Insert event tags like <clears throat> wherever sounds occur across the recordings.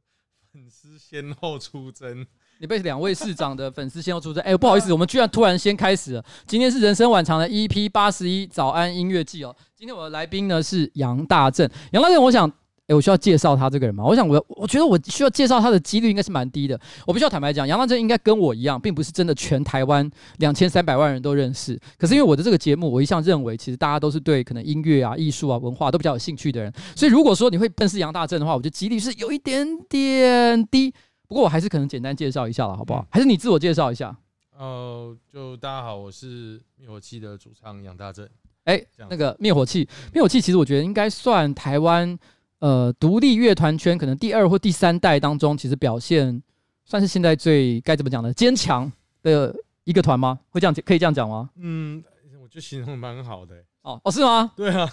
<laughs> 粉丝先后出征，你被两位市长的粉丝先后出征。哎、欸，不好意思，我们居然突然先开始了。今天是人生晚长的 EP 八十一早安音乐季哦。今天我的来宾呢是杨大正，杨大正，我想。哎，我需要介绍他这个人吗？我想我，我我觉得我需要介绍他的几率应该是蛮低的。我必须要坦白讲，杨大正应该跟我一样，并不是真的全台湾两千三百万人都认识。可是因为我的这个节目，我一向认为，其实大家都是对可能音乐啊、艺术啊、文化都比较有兴趣的人。所以如果说你会认识杨大正的话，我觉得几率是有一点点低。不过我还是可能简单介绍一下了，好不好？还是你自我介绍一下？呃，就大家好，我是灭火器的主唱杨大正。哎，那个灭火器，灭火器其实我觉得应该算台湾。呃，独立乐团圈可能第二或第三代当中，其实表现算是现在最该怎么讲呢？坚强的一个团吗？会这样可以这样讲吗？嗯，我觉得形容蛮好的、欸。哦哦，是吗？对啊，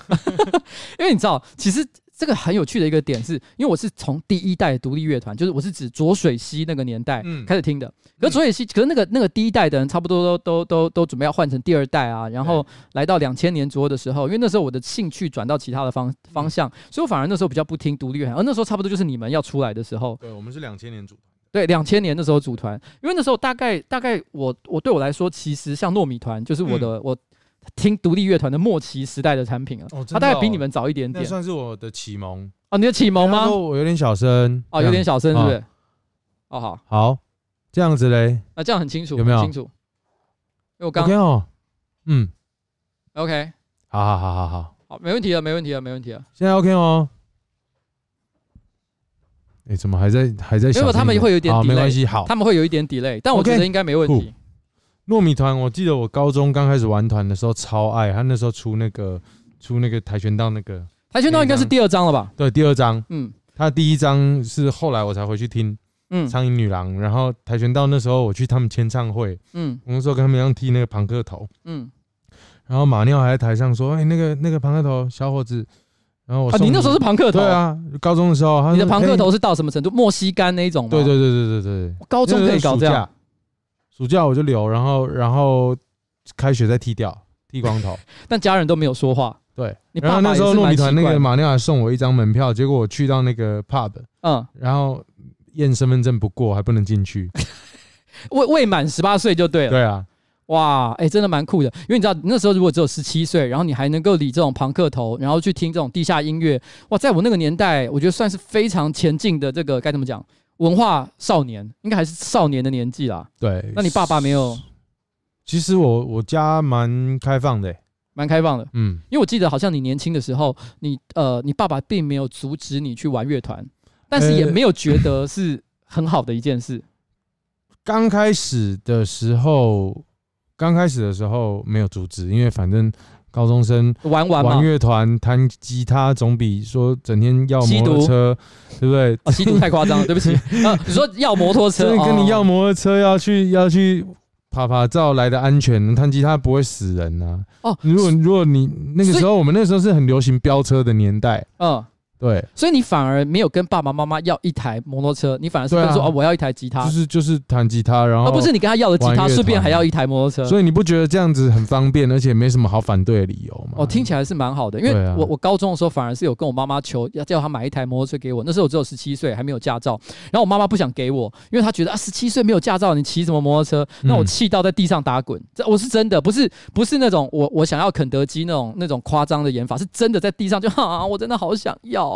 <laughs> 因为你知道，其实。这个很有趣的一个点是，因为我是从第一代独立乐团，就是我是指浊水溪那个年代开始听的。可是浊水溪，可是那个那个第一代的人，差不多都都都都准备要换成第二代啊。然后来到两千年左右的时候，因为那时候我的兴趣转到其他的方方向，所以我反而那时候比较不听独立乐团。而那时候差不多就是你们要出来的时候。对，我们是两千年组团。对，两千年那时候组团，因为那时候大概大概我我对我来说，其实像糯米团就是我的我。听独立乐团的末期时代的产品了，他、大概比你们早一点点，算是我的启蒙。哦。你的启蒙吗？我有点小声。哦，有点小声是不是？哦，好，好，这样子嘞，那这样很清楚，有没有？清楚？因为我刚哦，嗯，OK，好好好好好，好，没问题了，没问题了，没问题了，现在 OK 哦。哎，怎么还在还在？没有他们会有一点 delay，没关系，好，他们会有一点 delay，但我觉得应该没问题。糯米团，我记得我高中刚开始玩团的时候超爱，他那时候出那个出那个跆拳道那个跆拳道应该是第二章了吧？对，第二章。嗯，他第一张是后来我才回去听，嗯，苍蝇女郎。然后跆拳道那时候我去他们签唱会，嗯，我那时候跟他们一样剃那个庞克头，嗯，然后马尿还在台上说：“哎，那个那个庞克头小伙子。”然后我，你那时候是庞克头？对啊，高中的时候，你的庞克头是到什么程度？莫西干那种吗？对对对对对对，高中可以搞这样。暑假我就留，然后然后开学再剃掉，剃光头。<laughs> 但家人都没有说话。对，你爸爸然后那时候糯米团那个马尿还送我一张门票，结果我去到那个 pub，嗯，然后验身份证不过，还不能进去。<laughs> 未未满十八岁就对了。对啊，哇，哎、欸，真的蛮酷的。因为你知道那时候如果只有十七岁，然后你还能够理这种朋克头，然后去听这种地下音乐，哇，在我那个年代，我觉得算是非常前进的这个该怎么讲？文化少年应该还是少年的年纪啦。对，那你爸爸没有？其实我我家蛮开放的，蛮开放的。嗯，因为我记得好像你年轻的时候，你呃，你爸爸并没有阻止你去玩乐团，但是也没有觉得是很好的一件事。刚开始的时候，刚开始的时候没有阻止，因为反正。高中生玩玩玩乐团弹吉他总比说整天要摩托车，对不对？哦，吸毒太夸张了，<laughs> 对不起。啊，你说要摩托车，<laughs> 跟你要摩托车要去要去爬爬照来的安全，弹吉他不会死人呐。哦，如果如果你那个时候，我们那时候是很流行飙车的年代，嗯。对，所以你反而没有跟爸爸妈妈要一台摩托车，你反而是跟说哦，我要一台吉他，就是就是弹吉他，然后而不是你跟他要的吉他，顺便还要一台摩托车。所以你不觉得这样子很方便，而且没什么好反对的理由吗？哦，听起来是蛮好的，因为我我高中的时候反而是有跟我妈妈求要叫她买一台摩托车给我，那时候我只有十七岁，还没有驾照，然后我妈妈不想给我，因为她觉得啊，十七岁没有驾照，你骑什么摩托车？那我气到在地上打滚。这我是真的，不是不是那种我我想要肯德基那种那种夸张的演法，是真的在地上就啊，我真的好想要。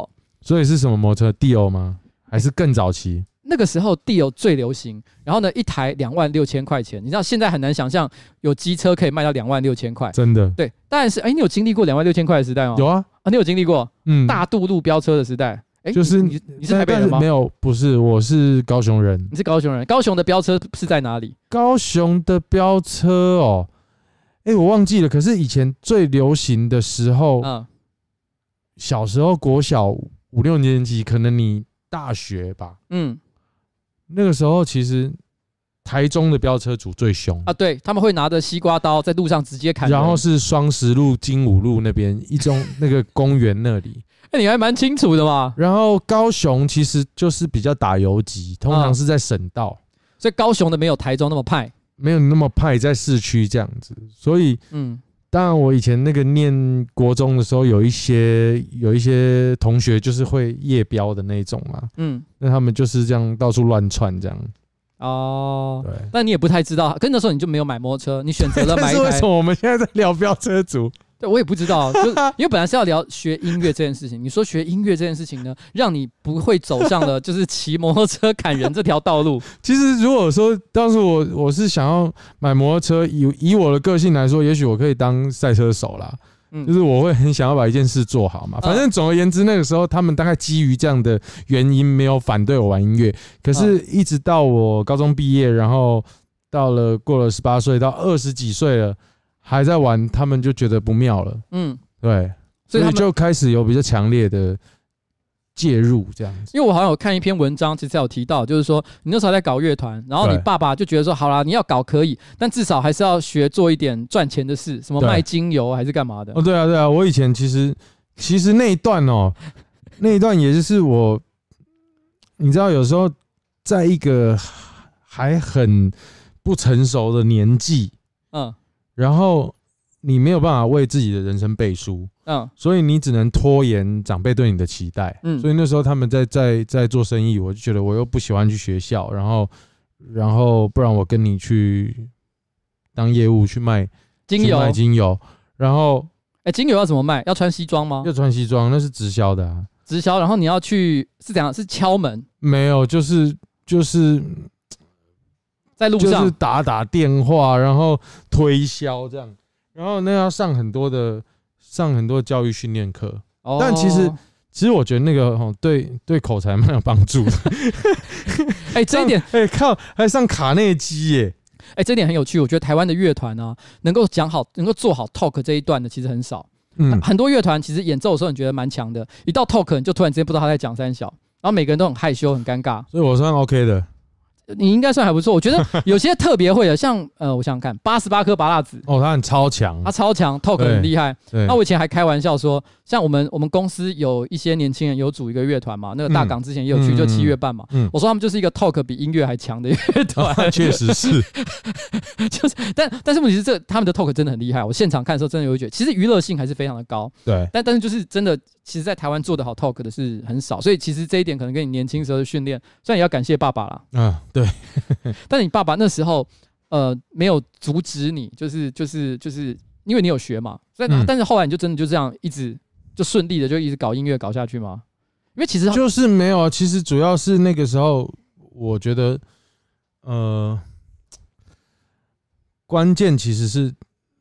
所以是什么摩托车？Dio 吗？还是更早期？那个时候 Dio 最流行，然后呢，一台两万六千块钱。你知道现在很难想象有机车可以卖到两万六千块，真的？对，但是哎，你有经历过两万六千块的时代吗？有啊，啊，你有经历过？嗯，大渡路飙车的时代。哎，就是你，你是台北人吗？没有，不是，我是高雄人。你是高雄人？高雄的飙车是在哪里？高雄的飙车哦，哎，我忘记了。可是以前最流行的时候，嗯，小时候国小。五六年级，可能你大学吧，嗯，那个时候其实台中的飙车族最凶。啊，对，他们会拿着西瓜刀在路上直接砍，然后是双十路、精五路那边一中那个公园那里，那 <laughs> 你还蛮清楚的嘛。然后高雄其实就是比较打游击，通常是在省道，所以高雄的没有台中那么派，没有那么派在市区这样子，所以嗯。当然，我以前那个念国中的时候，有一些有一些同学就是会夜飙的那种嘛，嗯，那他们就是这样到处乱窜这样。哦，对，但你也不太知道，跟那时候你就没有买摩托车，你选择了买一台。<laughs> 为什么我们现在在聊飙车族？对，我也不知道，就 <laughs> 因为本来是要聊学音乐这件事情。你说学音乐这件事情呢，让你不会走上了就是骑摩托车砍人这条道路。<laughs> 其实如果说当时我我是想要买摩托车，以以我的个性来说，也许我可以当赛车手啦。嗯，就是我会很想要把一件事做好嘛。反正总而言之，那个时候他们大概基于这样的原因没有反对我玩音乐。可是，一直到我高中毕业，然后到了过了十八岁到二十几岁了。还在玩，他们就觉得不妙了。嗯，对，所以就开始有比较强烈的介入这样子。因为我好像有看一篇文章，其实有提到，就是说你那时候在搞乐团，然后你爸爸就觉得说，好啦，你要搞可以，但至少还是要学做一点赚钱的事，什么卖精油还是干嘛的。哦，对啊，对啊，我以前其实其实那一段哦，那一段也就是我，你知道，有时候在一个还很不成熟的年纪，嗯。然后你没有办法为自己的人生背书，嗯，所以你只能拖延长辈对你的期待，嗯，所以那时候他们在在在做生意，我就觉得我又不喜欢去学校，然后然后不然我跟你去当业务去卖精油，卖精油，然后哎，精油要怎么卖？要穿西装吗？要穿西装，那是直销的啊，直销。然后你要去是怎样？是敲门？没有，就是就是。在路上就是打打电话，然后推销这样，然后那要上很多的上很多教育训练课。哦、但其实其实我觉得那个哦，对对口才蛮有帮助的。<laughs> 哎、欸，这一点哎、欸、靠，还上卡内基耶！哎、欸，这一点很有趣。我觉得台湾的乐团呢，能够讲好，能够做好 talk 这一段的其实很少。嗯，很多乐团其实演奏的时候你觉得蛮强的，一到 talk 你就突然之间不知道他在讲三小，然后每个人都很害羞很尴尬。所以我算 OK 的。你应该算还不错，我觉得 <laughs> 有些特别会的，像呃，我想想看，八十八颗拔蜡子哦，他很超强，他超强，talk 很厉害。那我以前还开玩笑说，像我们我们公司有一些年轻人有组一个乐团嘛，那个大港之前也有去，就七月半嘛。我说他们就是一个 talk 比音乐还强的乐团，<laughs> 确实是。<laughs> 就是，但但是问题是，这他们的 talk 真的很厉害。我现场看的时候，真的有一觉得，其实娱乐性还是非常的高。对，但但是就是真的，其实，在台湾做的好 talk 的是很少，所以其实这一点可能跟你年轻时候的训练，虽然也要感谢爸爸啦。嗯，对。<laughs> 但你爸爸那时候，呃，没有阻止你，就是就是就是，因为你有学嘛，所以，嗯、但是后来你就真的就这样一直就顺利的就一直搞音乐搞下去吗？因为其实就是没有，其实主要是那个时候，我觉得，呃，关键其实是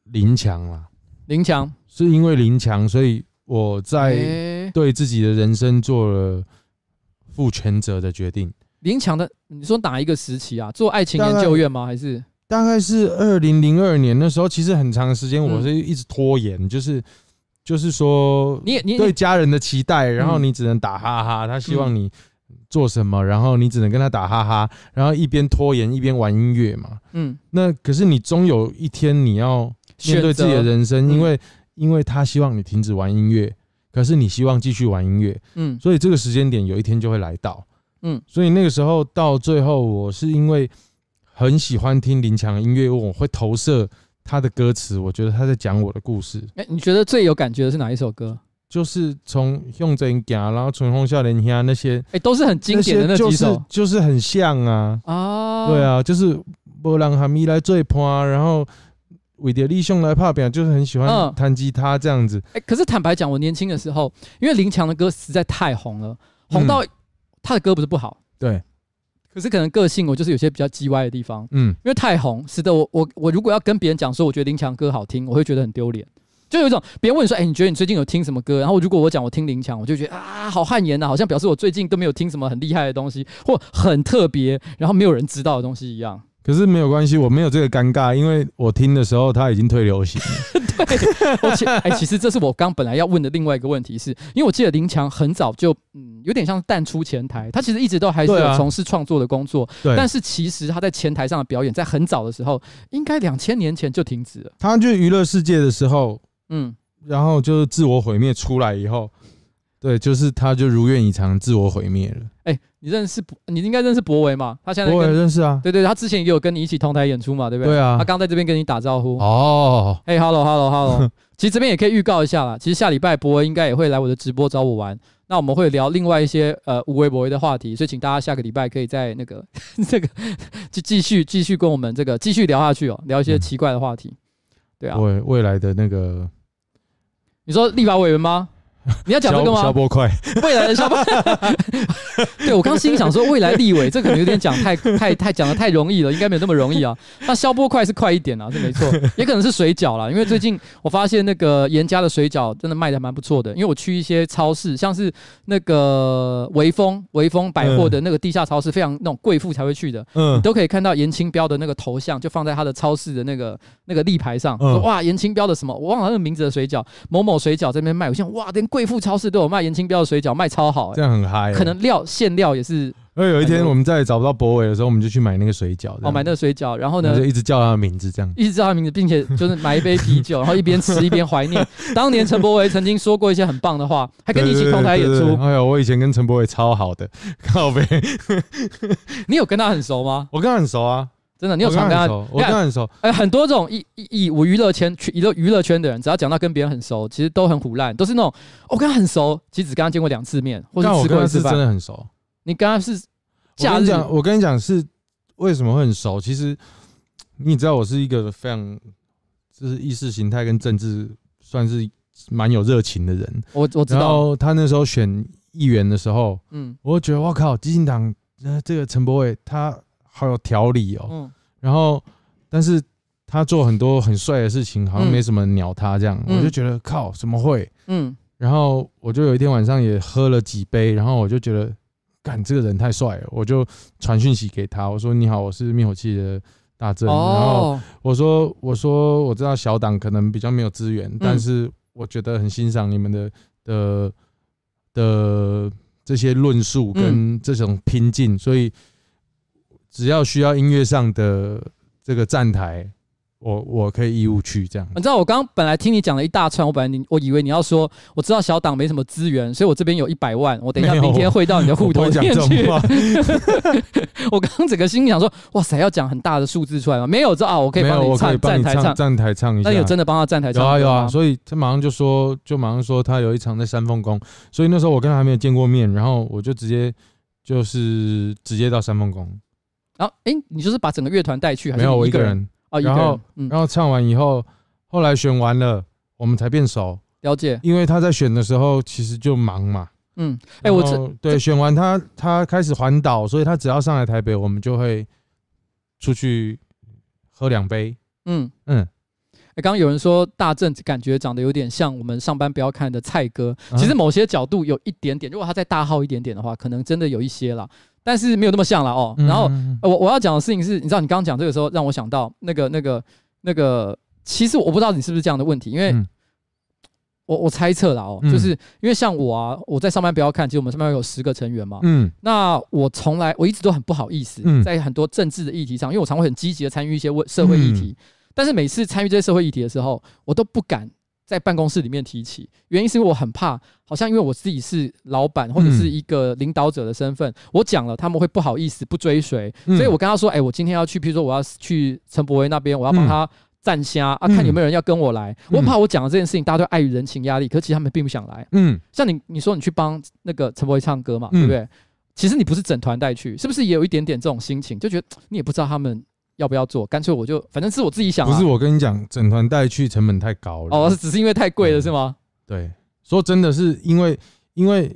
林强啦，林强是因为林强，所以我在对自己的人生做了负全责的决定。林强的，你说哪一个时期啊？做爱情研究院吗？还是大概是二零零二年那时候？其实很长时间，我是一直拖延，嗯、就是就是说，你你对家人的期待，然后你只能打哈哈，他希望你做什么，然后你只能跟他打哈哈，然后一边拖延一边玩音乐嘛。嗯，那可是你终有一天你要面对自己的人生，因为因为他希望你停止玩音乐，可是你希望继续玩音乐，嗯，所以这个时间点有一天就会来到。嗯，所以那个时候到最后，我是因为很喜欢听林强的音乐，我会投射他的歌词，我觉得他在讲我的故事。哎，你觉得最有感觉的是哪一首歌？就是从用真假，然后春风笑脸香那些，哎，都是很经典的那几首，就是很像啊。啊，对啊，就是无人喊你来做伴，然后为着理想来怕表，就是很喜欢弹吉他这样子。哎，可是坦白讲，我年轻的时候，因为林强的歌实在太红了，红到。他的歌不是不好，对，可是可能个性我就是有些比较叽歪的地方，嗯，因为太红，使得我我我如果要跟别人讲说我觉得林强歌好听，我会觉得很丢脸，就有一种别人问说，哎、欸，你觉得你最近有听什么歌？然后如果我讲我听林强，我就觉得啊，好汗颜呐，好像表示我最近都没有听什么很厉害的东西，或很特别，然后没有人知道的东西一样。可是没有关系，我没有这个尴尬，因为我听的时候他已经退流行了。<laughs> 对，而且哎，其实这是我刚本来要问的另外一个问题是，是因为我记得林强很早就嗯有点像淡出前台，他其实一直都还是有从事创作的工作，对啊，但是其实他在前台上的表演，在很早的时候，应该两千年前就停止了。他就娱乐世界的时候，嗯，然后就是自我毁灭出来以后，对，就是他就如愿以偿，自我毁灭了。哎、欸，你认识？你应该认识博维嘛？他现在博维认识啊。对，对对，他之前也有跟你一起同台演出嘛，对不对？对啊。他刚在这边跟你打招呼。哦。哎，Hello，Hello，Hello。<laughs> 其实这边也可以预告一下啦。其实下礼拜博维应该也会来我的直播找我玩。那我们会聊另外一些呃无微博维的话题，所以请大家下个礼拜可以在那个 <laughs> 这个就继续继续跟我们这个继续聊下去哦，聊一些奇怪的话题。嗯、对啊。未未来的那个，你说立法委员吗？<laughs> 你要讲这个吗？消波块，未来的消波。<laughs> 对，我刚心想说，未来立委这可能有点讲太 <laughs> 太太讲的太容易了，应该没有那么容易啊。那消波快是快一点啊，是没错，也可能是水饺啦，因为最近我发现那个严家的水饺真的卖的蛮不错的。因为我去一些超市，像是那个微风微风百货的那个地下超市，非常那种贵妇才会去的，嗯，你都可以看到严清标的那个头像，就放在他的超市的那个那个立牌上，说哇，严清标的什么，我忘了那个名字的水饺，某某水饺在那边卖，我想哇，连贵妇超市都有卖颜清标的水饺，卖超好，欸，这样很嗨，欸。可能料馅料也是。因为有一天我们再也找不到博伟的时候，我们就去买那个水饺。哦，买那个水饺，然后呢，就一直叫他的名字，这样，一直叫他的名字，并且就是买一杯啤酒，然后一边吃一边怀念 <laughs> 当年陈柏惟曾经说过一些很棒的话，还跟你一起同台演出。哎呦，我以前跟陈柏惟超好的，靠北。<laughs> 你有跟他很熟吗？我跟他很熟啊，真的，你有常跟他？我跟他很熟。哎，很多这种以以我娱乐圈娱乐娱乐圈的人，只要讲到跟别人很熟，其实都很唬烂，都是那种我跟他很熟，其实只跟他见过两次面，或者吃过一次饭。真的很熟。你跟他是？我跟你讲，我跟你讲是为什么会很熟。其实你知道，我是一个非常就是意识形态跟政治算是蛮有热情的人。我我知道。他那时候选议员的时候，嗯，我就觉得我靠，基进党呃这个陈柏伟他好有条理哦。嗯。然后，但是他做很多很帅的事情，好像没什么鸟他这样，我就觉得靠，怎么会？嗯。然后我就有一天晚上也喝了几杯，然后我就觉得。干这个人太帅了，我就传讯息给他，我说你好，我是灭火器的大正，然后我说我说我知道小党可能比较没有资源，但是我觉得很欣赏你们的的的这些论述跟这种拼劲，所以只要需要音乐上的这个站台。我我可以义务去这样。你知道我刚刚本来听你讲了一大串，我本来你我以为你要说，我知道小党没什么资源，所以我这边有一百万，我等一下明天汇到你的户头里面去。<laughs> 我刚刚整个心里想说，哇塞，要讲很大的数字出来吗？没有，这啊，我可以帮你唱站台唱站台唱一下。那有真的帮他站台唱？有啊有啊，所以他马上就说，就马上说他有一场在三凤宫，所以那时候我跟他还没有见过面，然后我就直接就是直接到三凤宫。然后哎，你就是把整个乐团带去，还是没有我一个人？然后，然后唱完以后，后来选完了，我们才变熟。了解，因为他在选的时候其实就忙嘛。嗯，哎，我这对选完他，他开始环岛，所以他只要上来台北，我们就会出去喝两杯。嗯嗯，哎，刚刚有人说大正感觉长得有点像我们上班不要看的蔡哥，其实某些角度有一点点。如果他再大号一点点的话，可能真的有一些了。但是没有那么像了哦。然后我我要讲的事情是，你知道，你刚刚讲这个时候让我想到那个那个那个，其实我不知道你是不是这样的问题，因为我我猜测了哦，就是因为像我啊，我在上班不要看，其实我们上班有十个成员嘛。嗯。那我从来我一直都很不好意思，在很多政治的议题上，因为我常会很积极的参与一些问社会议题，但是每次参与这些社会议题的时候，我都不敢。在办公室里面提起，原因是因为我很怕，好像因为我自己是老板或者是一个领导者的身份，我讲了他们会不好意思不追随，所以我跟他说，哎，我今天要去，譬如说我要去陈柏威那边，我要帮他站虾啊，看有没有人要跟我来，我怕我讲了这件事情大家都碍于人情压力，可是其实他们并不想来。嗯，像你你说你去帮那个陈柏威唱歌嘛，对不对？其实你不是整团带去，是不是也有一点点这种心情，就觉得你也不知道他们。要不要做？干脆我就，反正是我自己想。不是我跟你讲，整团带去成本太高了。哦，只是因为太贵了，是吗？对，说真的是因为，因为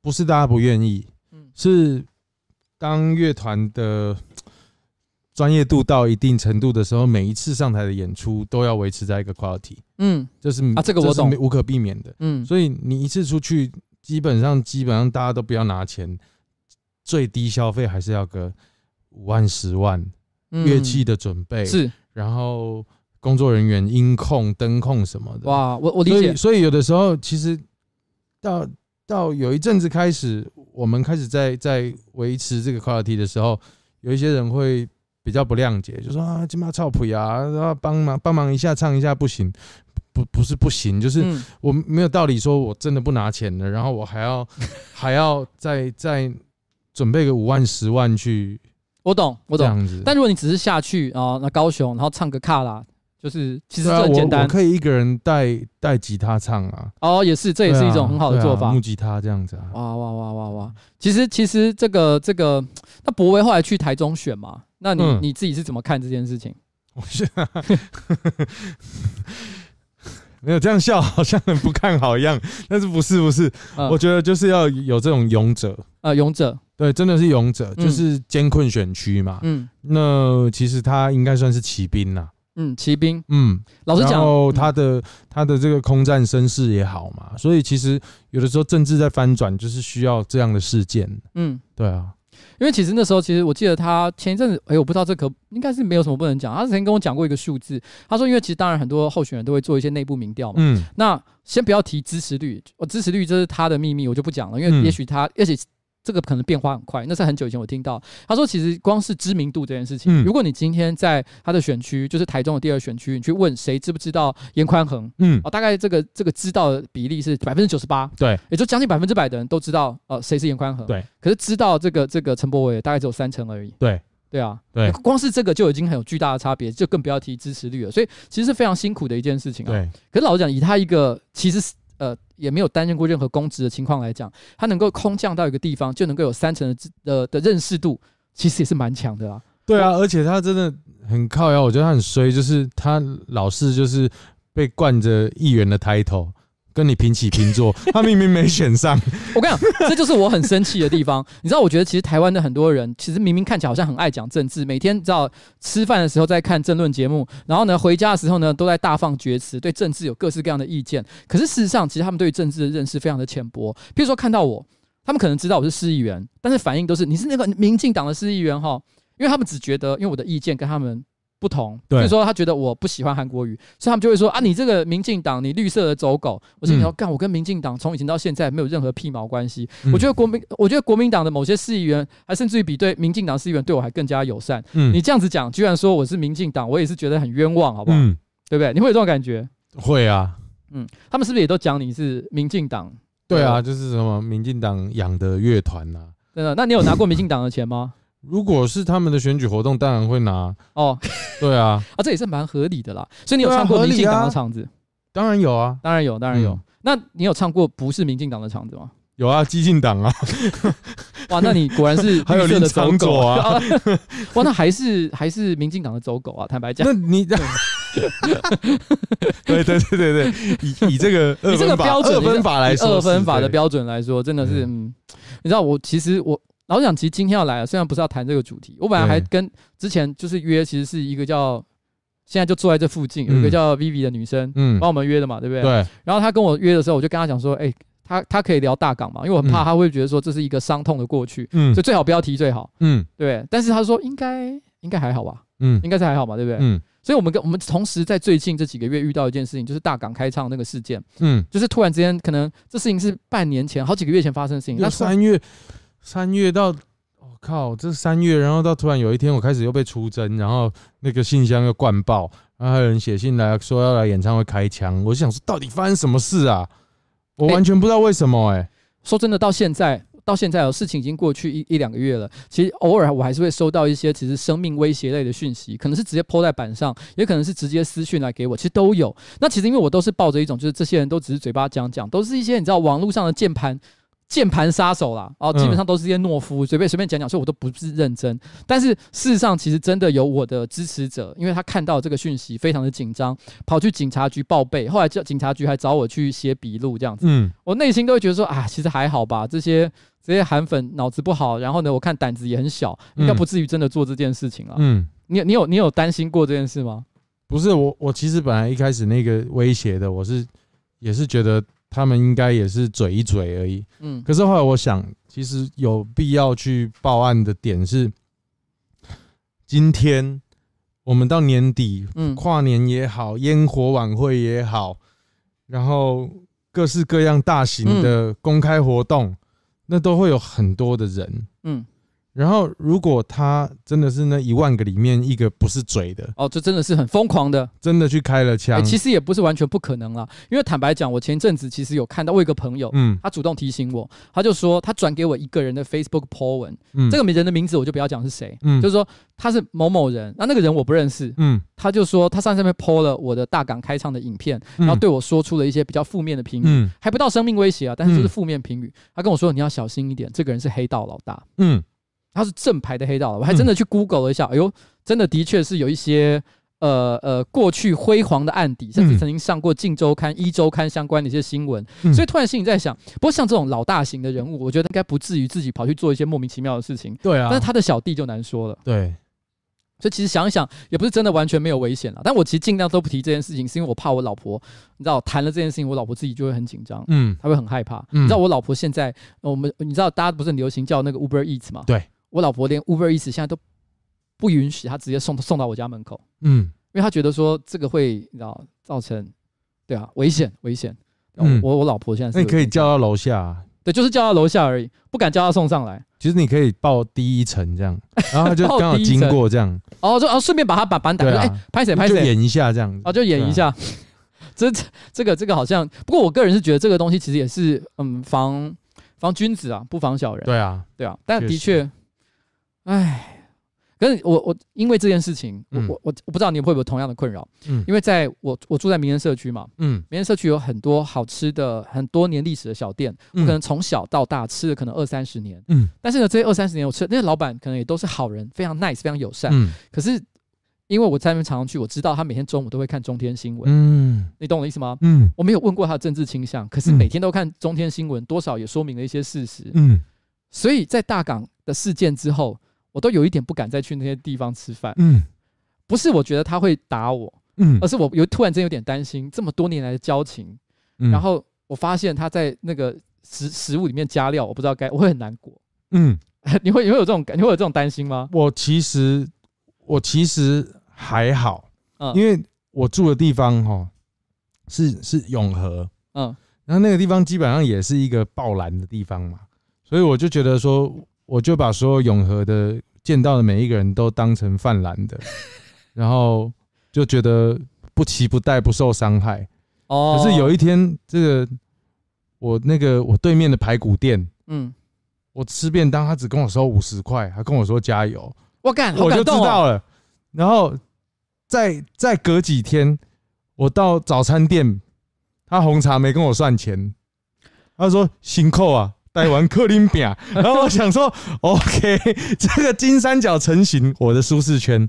不是大家不愿意，嗯是当乐团的专业度到一定程度的时候，每一次上台的演出都要维持在一个 quality。嗯，就是啊，这个我懂，无可避免的。嗯，所以你一次出去，基本上基本上大家都不要拿钱，最低消费还是要个五万十万。乐器的准备是，然后工作人员、音控、灯控什么的。哇，我我理解。所以，所以有的时候，其实到到有一阵子开始，我们开始在在维持这个 quality 的时候，有一些人会比较不谅解，就说啊，金马超普呀，然后帮忙帮忙一下唱一下不行，不不是不行，就是我没有道理说我真的不拿钱了，然后我还要 <laughs> 还要再再准备个五万十万去。我懂，我懂。这样子，但如果你只是下去啊，那高雄，然后唱个卡拉，就是其实这很简单，我可以一个人带带吉他唱啊。哦，也是，这也是一种很好的做法，木吉他这样子啊。哇哇哇哇哇！其实其实这个这个，那博威后来去台中选嘛，那你你自己是怎么看这件事情？我是。<laughs> 没有这样笑，好像很不看好一样。但是不是不是，呃、我觉得就是要有这种勇者啊、呃，勇者，对，真的是勇者，嗯、就是艰困选区嘛。嗯，那其实他应该算是骑兵啦。嗯，骑兵。嗯，老实讲，然后他的、嗯、他的这个空战身世也好嘛，所以其实有的时候政治在翻转，就是需要这样的事件。嗯，对啊。因为其实那时候，其实我记得他前一阵子，哎，我不知道这可应该是没有什么不能讲。他之前跟我讲过一个数字，他说，因为其实当然很多候选人都会做一些内部民调嘛。嗯。那先不要提支持率，我支持率这是他的秘密，我就不讲了，因为也许他，而且。这个可能变化很快，那是很久以前我听到。他说，其实光是知名度这件事情，嗯、如果你今天在他的选区，就是台中的第二选区，你去问谁知不知道严宽恒，嗯，哦，大概这个这个知道的比例是百分之九十八，对，也就将近百分之百的人都知道，呃，谁是严宽恒，对，可是知道这个这个陈柏伟大概只有三成而已，对，对啊，对，光是这个就已经很有巨大的差别，就更不要提支持率了，所以其实是非常辛苦的一件事情啊，对，可是老实讲，以他一个其实是。呃，也没有担任过任何公职的情况来讲，他能够空降到一个地方，就能够有三层的的的认识度，其实也是蛮强的啊。对啊，而且他真的很靠腰，我觉得他很衰，就是他老是就是被惯着议员的抬头。跟你平起平坐，<laughs> 他明明没选上。我跟你讲，这就是我很生气的地方。你知道，我觉得其实台湾的很多人，其实明明看起来好像很爱讲政治，每天知道吃饭的时候在看政论节目，然后呢回家的时候呢都在大放厥词，对政治有各式各样的意见。可是事实上，其实他们对政治的认识非常的浅薄。譬如说看到我，他们可能知道我是市议员，但是反应都是你是那个民进党的市议员哈，因为他们只觉得因为我的意见跟他们。不同，所以说他觉得我不喜欢韩国瑜，所以他们就会说啊，你这个民进党，你绿色的走狗。我说你要干，我跟民进党从以前到现在没有任何屁毛关系。我觉得国民，我觉得国民党的某些市议员，还甚至于比对民进党市议员对我还更加友善。你这样子讲，居然说我是民进党，我也是觉得很冤枉，好不好？对不对？你会有这种感觉？会啊，嗯，他们是不是也都讲你是民进党？对啊，就是什么民进党养的乐团呐？真的？那你有拿过民进党的钱吗？如果是他们的选举活动，当然会拿哦。对啊，<laughs> 啊，这也是蛮合理的啦。所以你有唱过民进党的场子？当然有啊，当然有，当然有。那你有唱过不是民进党的场子吗？有啊，激进党啊。<laughs> 哇，那你果然是 <laughs> 还有林昶佐啊。哇，那还是还是民进党的走狗啊？坦白讲，那你对对对对对，以以这个以这个标准二分法来说，二分法的标准来说，真的是嗯，你知道我其实我。老实讲，其实今天要来了，虽然不是要谈这个主题，我本来还跟之前就是约，其实是一个叫现在就坐在这附近有一个叫 Vivi 的女生，嗯，帮我们约的嘛，对不对？对。然后她跟我约的时候，我就跟她讲说，哎，她她可以聊大港嘛，因为我很怕她会觉得说这是一个伤痛的过去，嗯，所以最好不要提最好，嗯，对。但是她说应该应该还好吧，嗯，应该是还好吧，对不对？嗯。所以我们跟我们同时在最近这几个月遇到一件事情，就是大港开唱那个事件，嗯，就是突然之间可能这事情是半年前、好几个月前发生的事情，那三月。三月到，我、靠，这三月，然后到突然有一天，我开始又被出征，然后那个信箱又灌爆，然后还有人写信来说要来演唱会开枪，我想说到底发生什么事啊？我完全不知道为什么哎、说真的，到现在到现在哦，事情已经过去一一两个月了，其实偶尔我还是会收到一些其实生命威胁类的讯息，可能是直接泼在板上，也可能是直接私讯来给我，其实都有。那其实因为我都是抱着一种，就是这些人都只是嘴巴讲讲，都是一些你知道网络上的键盘。键盘杀手啦，哦，基本上都是一些懦夫，随便随便讲讲，所以我都不是认真。但是事实上，其实真的有我的支持者，因为他看到这个讯息，非常的紧张，跑去警察局报备。后来叫警察局还找我去写笔录，这样子。嗯，我内心都会觉得说，啊，其实还好吧，这些这些韩粉脑子不好，然后呢，我看胆子也很小，应该不至于真的做这件事情啊。嗯，你你有你有担心过这件事吗？不是，我我其实本来一开始那个威胁的，我是也是觉得。他们应该也是嘴一嘴而已，嗯。可是后来我想，其实有必要去报案的点是，今天我们到年底，嗯，跨年也好，烟火晚会也好，然后各式各样大型的公开活动，那都会有很多的人，嗯。然后，如果他真的是那一万个里面一个不是嘴的哦，这真的是很疯狂的，真的去开了枪。其实也不是完全不可能啦，因为坦白讲，我前阵子其实有看到我一个朋友，嗯，他主动提醒我，他就说他转给我一个人的 Facebook po 文，嗯，这个人的名字我就不要讲是谁，嗯，就是说他是某某人，那那个人我不认识，嗯，他就说他上上面 po 了我的大港开唱的影片，然后对我说出了一些比较负面的评语，还不到生命威胁啊，但是就是负面评语。他跟我说你要小心一点，这个人是黑道老大，嗯。他是正牌的黑道，我还真的去 Google 了一下，嗯、哎呦，真的的确是有一些呃呃过去辉煌的案底，甚至曾经上过《镜周刊》《一周刊》相关的一些新闻，嗯、所以突然心里在想，不过像这种老大型的人物，我觉得应该不至于自己跑去做一些莫名其妙的事情，对啊，但是他的小弟就难说了，对，所以其实想一想，也不是真的完全没有危险了，但我其实尽量都不提这件事情，是因为我怕我老婆，你知道，谈了这件事情，我老婆自己就会很紧张，嗯，她会很害怕，嗯、你知道我老婆现在，我们你知道大家不是很流行叫那个 Uber Eats 吗？对。我老婆连 Uber Eats 现在都不允许，她直接送送到我家门口。嗯，因为她觉得说这个会你知道造成对啊危险危险。嗯，我我老婆现在那你可以叫到楼下，对，就是叫到楼下而已，不敢叫她送上来。其实你可以报第一层这样，<laughs> 然后他就刚好经过这样，哦，就哦顺便把他把板打开，哎，拍谁拍谁，演一下这样，哦，就演一下。<laughs> 这这个这个好像，不过我个人是觉得这个东西其实也是嗯防防君子啊，不防小人。对啊，对啊，但的确。哎，可是我我因为这件事情，我我我我不知道你会不会有同样的困扰，嗯，因为在我我住在民生社区嘛，嗯，民生社区有很多好吃的很多年历史的小店，我可能从小到大吃了可能二三十年，嗯，但是呢，这些二三十年我吃那些老板可能也都是好人，非常 nice，非常友善，嗯，可是因为我在那边常常去，我知道他每天中午都会看中天新闻，嗯，你懂我的意思吗？嗯，我没有问过他的政治倾向，可是每天都看中天新闻，多少也说明了一些事实，嗯，所以在大港的事件之后。我都有一点不敢再去那些地方吃饭，嗯，不是我觉得他会打我，嗯，而是我有突然间有点担心这么多年来的交情，嗯，然后我发现他在那个食食物里面加料，我不知道该，我会很难过，嗯，<laughs> 你会你会有这种感，你会有这种担心吗？我其实我其实还好，嗯，因为我住的地方哈是是永和，嗯，然后那个地方基本上也是一个爆蓝的地方嘛，所以我就觉得说。我就把所有永和的见到的每一个人都当成泛蓝的，然后就觉得不期不待，不受伤害。哦。可是有一天，这个我那个我对面的排骨店，嗯，我吃便当，他只跟我收五十块，还跟我说加油。我干，我就知道了。然后再再隔几天，我到早餐店，他红茶没跟我算钱，他说辛苦啊。带完克林饼，<laughs> 然后我想说，OK，这个金三角成型，我的舒适圈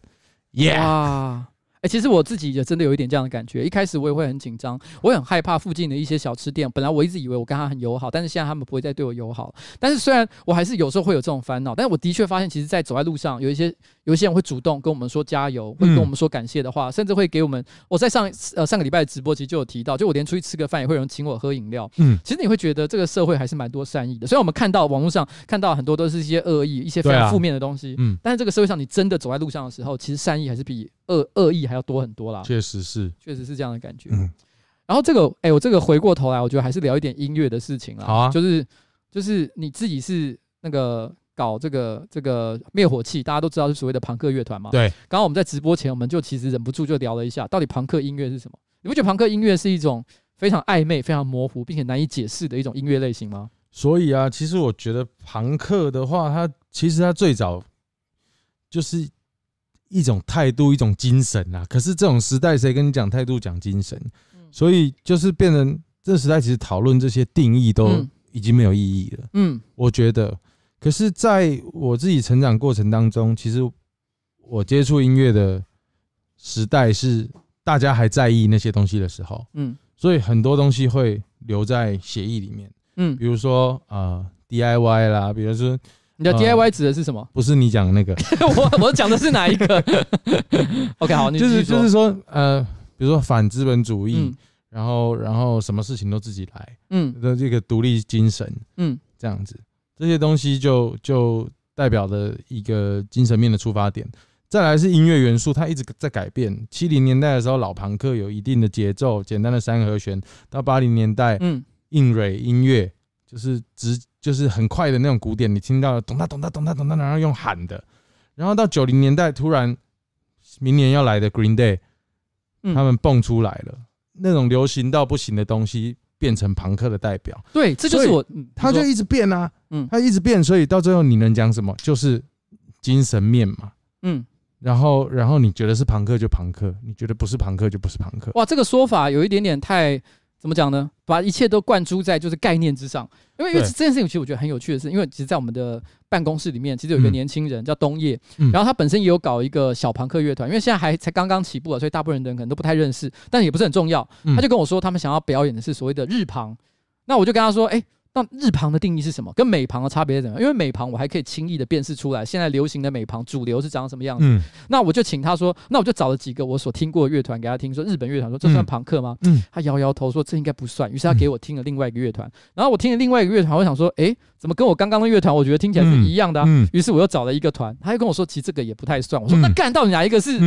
，Yeah。哎，其实我自己也真的有一点这样的感觉。一开始我也会很紧张，我也很害怕附近的一些小吃店。本来我一直以为我跟他很友好，但是现在他们不会再对我友好。但是虽然我还是有时候会有这种烦恼，但是我的确发现，其实，在走在路上，有一些有一些人会主动跟我们说加油，会跟我们说感谢的话，甚至会给我们。我在上呃上个礼拜的直播其实就有提到，就我连出去吃个饭，也会有人请我喝饮料。嗯，其实你会觉得这个社会还是蛮多善意的。虽然我们看到网络上看到很多都是一些恶意、一些非常负面的东西，嗯，但是这个社会上你真的走在路上的时候，其实善意还是比。恶恶意还要多很多啦，确实是，确实是这样的感觉。嗯，然后这个，哎，我这个回过头来，我觉得还是聊一点音乐的事情啦。好啊，就是就是你自己是那个搞这个这个灭火器，大家都知道是所谓的朋克乐团嘛。对，刚刚我们在直播前，我们就其实忍不住就聊了一下，到底朋克音乐是什么？你不觉得朋克音乐是一种非常暧昧、非常模糊，并且难以解释的一种音乐类型吗？所以啊，其实我觉得朋克的话，它其实它最早就是。一种态度，一种精神啊！可是这种时代，谁跟你讲态度、讲精神？所以就是变成这个时代，其实讨论这些定义都已经没有意义了。嗯，我觉得。可是在我自己成长过程当中，其实我接触音乐的时代是大家还在意那些东西的时候。嗯，所以很多东西会留在协议里面。嗯，比如说呃 DIY 啦，比如说。你的 DIY 指的是什么？不是你讲的那个，<laughs> 我我讲的是哪一个？<laughs> OK，好，你就是就是说，呃，比如说反资本主义，然后然后什么事情都自己来，嗯，的这个独立精神，嗯，这样子，这些东西就就代表了一个精神面的出发点。再来是音乐元素，它一直在改变。七零年代的时候，老朋克有一定的节奏，简单的三和弦；到八零年代，嗯，硬蕊音乐就是直。就是很快的那种鼓点，你听到咚哒咚哒咚哒咚哒，然后用喊的。然后到九零年代，突然明年要来的 Green Day，他们蹦出来了，那种流行到不行的东西，变成朋克的代表。对，这就是我，他就一直变啊，嗯，他一直变，所以到最后你能讲什么？就是精神面嘛，嗯。然后，然后你觉得是朋克就朋克，你觉得不是朋克就不是朋克。哇，这个说法有一点点太怎么讲呢？把一切都灌注在就是概念之上。因为因为这件事情其实我觉得很有趣的是，因为其实，在我们的办公室里面，其实有一个年轻人叫东叶，然后他本身也有搞一个小朋克乐团，因为现在还才刚刚起步啊，所以大部分人可能都不太认识，但也不是很重要。他就跟我说，他们想要表演的是所谓的日旁，那我就跟他说，哎。那日旁的定义是什么？跟美旁的差别是什么？因为美旁我还可以轻易的辨识出来，现在流行的美旁主流是长什么样子。嗯，那我就请他说，那我就找了几个我所听过的乐团给他听，说日本乐团，说这算朋克吗？嗯，他摇摇头说这应该不算。于是他给我听了另外一个乐团，然后我听了另外一个乐团，我想说，诶，怎么跟我刚刚的乐团，我觉得听起来是一样的啊？于是我又找了一个团，他又跟我说，其实这个也不太算。我说那干到底哪一个是？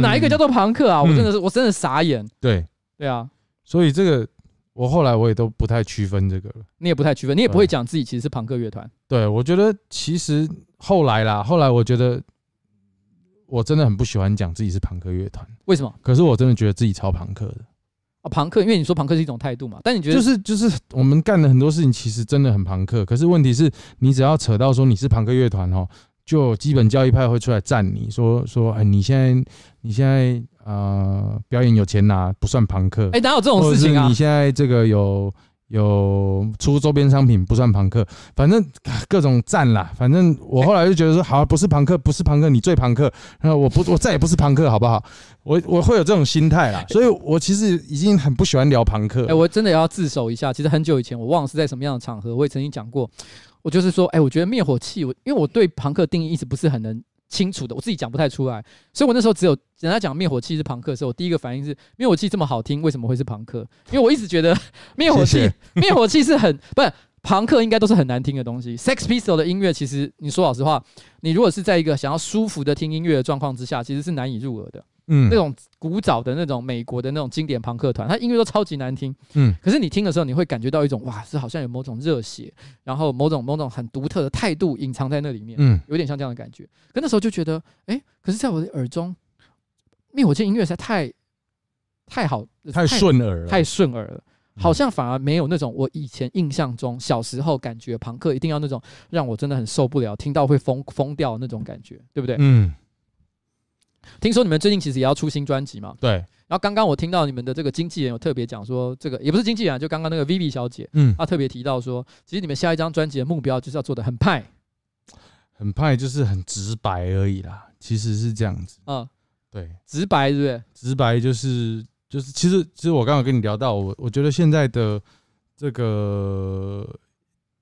哪一个叫做朋克啊？我真的是，我真的傻眼。对，对啊，所以这个。我后来我也都不太区分这个了，你也不太区分，你也不会讲自己其实是朋克乐团。对，我觉得其实后来啦，后来我觉得我真的很不喜欢讲自己是朋克乐团。为什么？可是我真的觉得自己超朋克的。啊，朋克，因为你说朋克是一种态度嘛，但你觉得就是就是我们干的很多事情其实真的很朋克，可是问题是你只要扯到说你是朋克乐团哦，就基本教义派会出来赞你说说，哎，你现在你现在。呃，表演有钱拿不算朋克，哎，哪有这种事情啊？你现在这个有有出周边商品不算朋克，反正各种赞啦。反正我后来就觉得说，好，不是朋克，不是朋克，你最朋克。然后我不，我再也不是朋克，好不好？我我会有这种心态啦。所以我其实已经很不喜欢聊朋克。哎，我真的要自首一下。其实很久以前，我忘了是在什么样的场合，我也曾经讲过。我就是说，哎，我觉得灭火器，我因为我对朋克定义一直不是很能。清楚的，我自己讲不太出来，所以我那时候只有人家讲灭火器是朋克的时候，我第一个反应是灭火器这么好听，为什么会是朋克？因为我一直觉得 <laughs> 灭火器灭火器是很不是朋克，应该都是很难听的东西。Sex Pistols 的音乐，其实你说老实话，你如果是在一个想要舒服的听音乐的状况之下，其实是难以入耳的。嗯，那种古早的那种美国的那种经典朋克团，它音乐都超级难听。嗯，可是你听的时候，你会感觉到一种哇，是好像有某种热血，然后某种某种很独特的态度隐藏在那里面。嗯，有点像这样的感觉。可那时候就觉得，哎、欸，可是在我的耳中，灭火器音乐实在太太好，太顺耳了，太顺耳了，好像反而没有那种我以前印象中小时候感觉朋克一定要那种让我真的很受不了，听到会疯疯掉那种感觉，对不对？嗯。听说你们最近其实也要出新专辑嘛？对。然后刚刚我听到你们的这个经纪人有特别讲说，这个也不是经纪人，就刚刚那个 Vivi 小姐，嗯，她特别提到说，其实你们下一张专辑的目标就是要做的很派，很派就是很直白而已啦。其实是这样子，嗯，对，直白对不对？直白就是就是，其实其实我刚刚跟你聊到，我我觉得现在的这个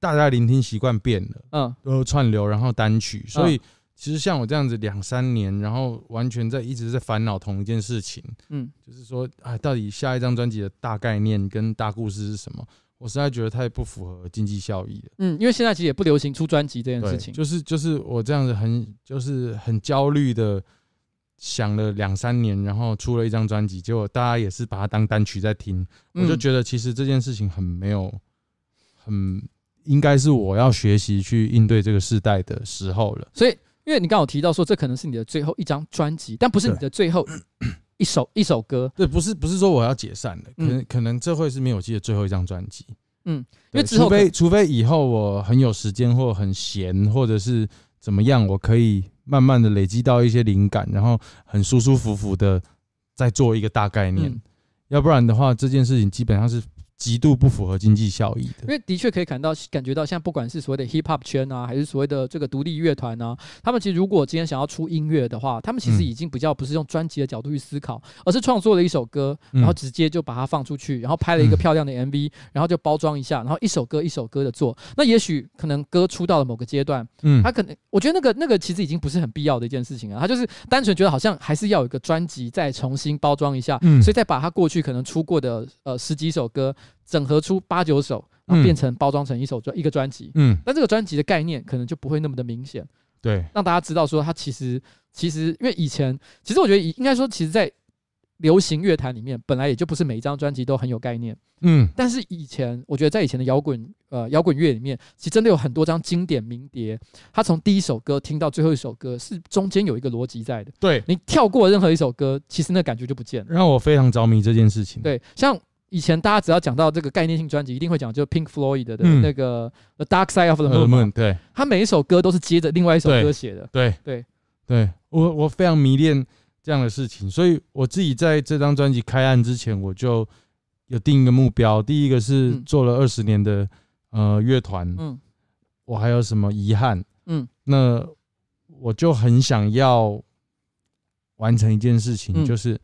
大家聆听习惯变了，嗯，都串流然后单曲，所以。其实像我这样子两三年，然后完全在一直在烦恼同一件事情，嗯，就是说，啊，到底下一张专辑的大概念跟大故事是什么？我实在觉得太不符合经济效益了。嗯，因为现在其实也不流行出专辑这件事情。就是就是我这样子很就是很焦虑的想了两三年，然后出了一张专辑，结果大家也是把它当单曲在听，我就觉得其实这件事情很没有，很应该是我要学习去应对这个时代的时候了。所以。因为你刚好提到说，这可能是你的最后一张专辑，但不是你的最后 <clears throat> 一首一首歌。对，不是不是说我要解散的，可能可能这会是灭火器的最后一张专辑。嗯，因为除非除非以后我很有时间或很闲，或者是怎么样，我可以慢慢的累积到一些灵感，然后很舒舒服服的再做一个大概念。要不然的话，这件事情基本上是。极度不符合经济效益的，因为的确可以感到感觉到，现在不管是所谓的 hip hop 圈啊，还是所谓的这个独立乐团啊，他们其实如果今天想要出音乐的话，他们其实已经比较不是用专辑的角度去思考，而是创作了一首歌，然后直接就把它放出去，然后拍了一个漂亮的 MV，然后就包装一下，然后一首歌一首歌的做。那也许可能歌出到了某个阶段，嗯，他可能我觉得那个那个其实已经不是很必要的一件事情了，他就是单纯觉得好像还是要有一个专辑再重新包装一下，嗯，所以再把他过去可能出过的呃十几首歌。整合出八九首，然后变成包装成一首专一个专辑。嗯，但这个专辑的概念可能就不会那么的明显。对，让大家知道说，它其实其实因为以前，其实我觉得应该说，其实，在流行乐坛里面，本来也就不是每一张专辑都很有概念。嗯，但是以前我觉得在以前的摇滚呃摇滚乐里面，其实真的有很多张经典名碟，它从第一首歌听到最后一首歌，是中间有一个逻辑在的。对，你跳过任何一首歌，其实那感觉就不见了。让我非常着迷这件事情。对，像以前大家只要讲到这个概念性专辑，一定会讲就 Pink Floyd 的那个 The Dark Side of the Moon。对，他每一首歌都是接着另外一首歌写的。对。对。对，我我非常迷恋这样的事情，所以我自己在这张专辑开案之前，我就。有定一个目标，第一个是做了二十年的、嗯、呃乐团，嗯，我还有什么遗憾？嗯，那我就很想要完成一件事情，嗯、就是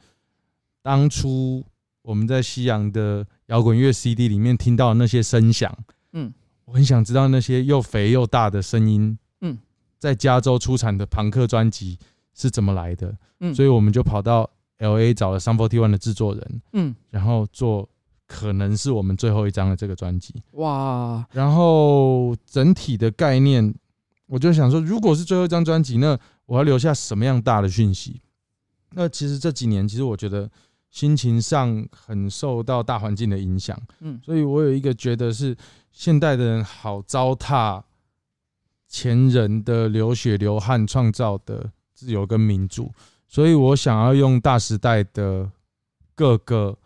当初我们在西洋的摇滚乐 CD 里面听到的那些声响，嗯，我很想知道那些又肥又大的声音，嗯，在加州出产的朋克专辑是怎么来的？嗯，所以我们就跑到 LA 找了 Sum 41的制作人，嗯，然后做。可能是我们最后一张的这个专辑哇，然后整体的概念，我就想说，如果是最后一张专辑，那我要留下什么样大的讯息？那其实这几年，其实我觉得心情上很受到大环境的影响，嗯，所以我有一个觉得是现代的人好糟蹋前人的流血流汗创造的自由跟民主，所以我想要用大时代的各个。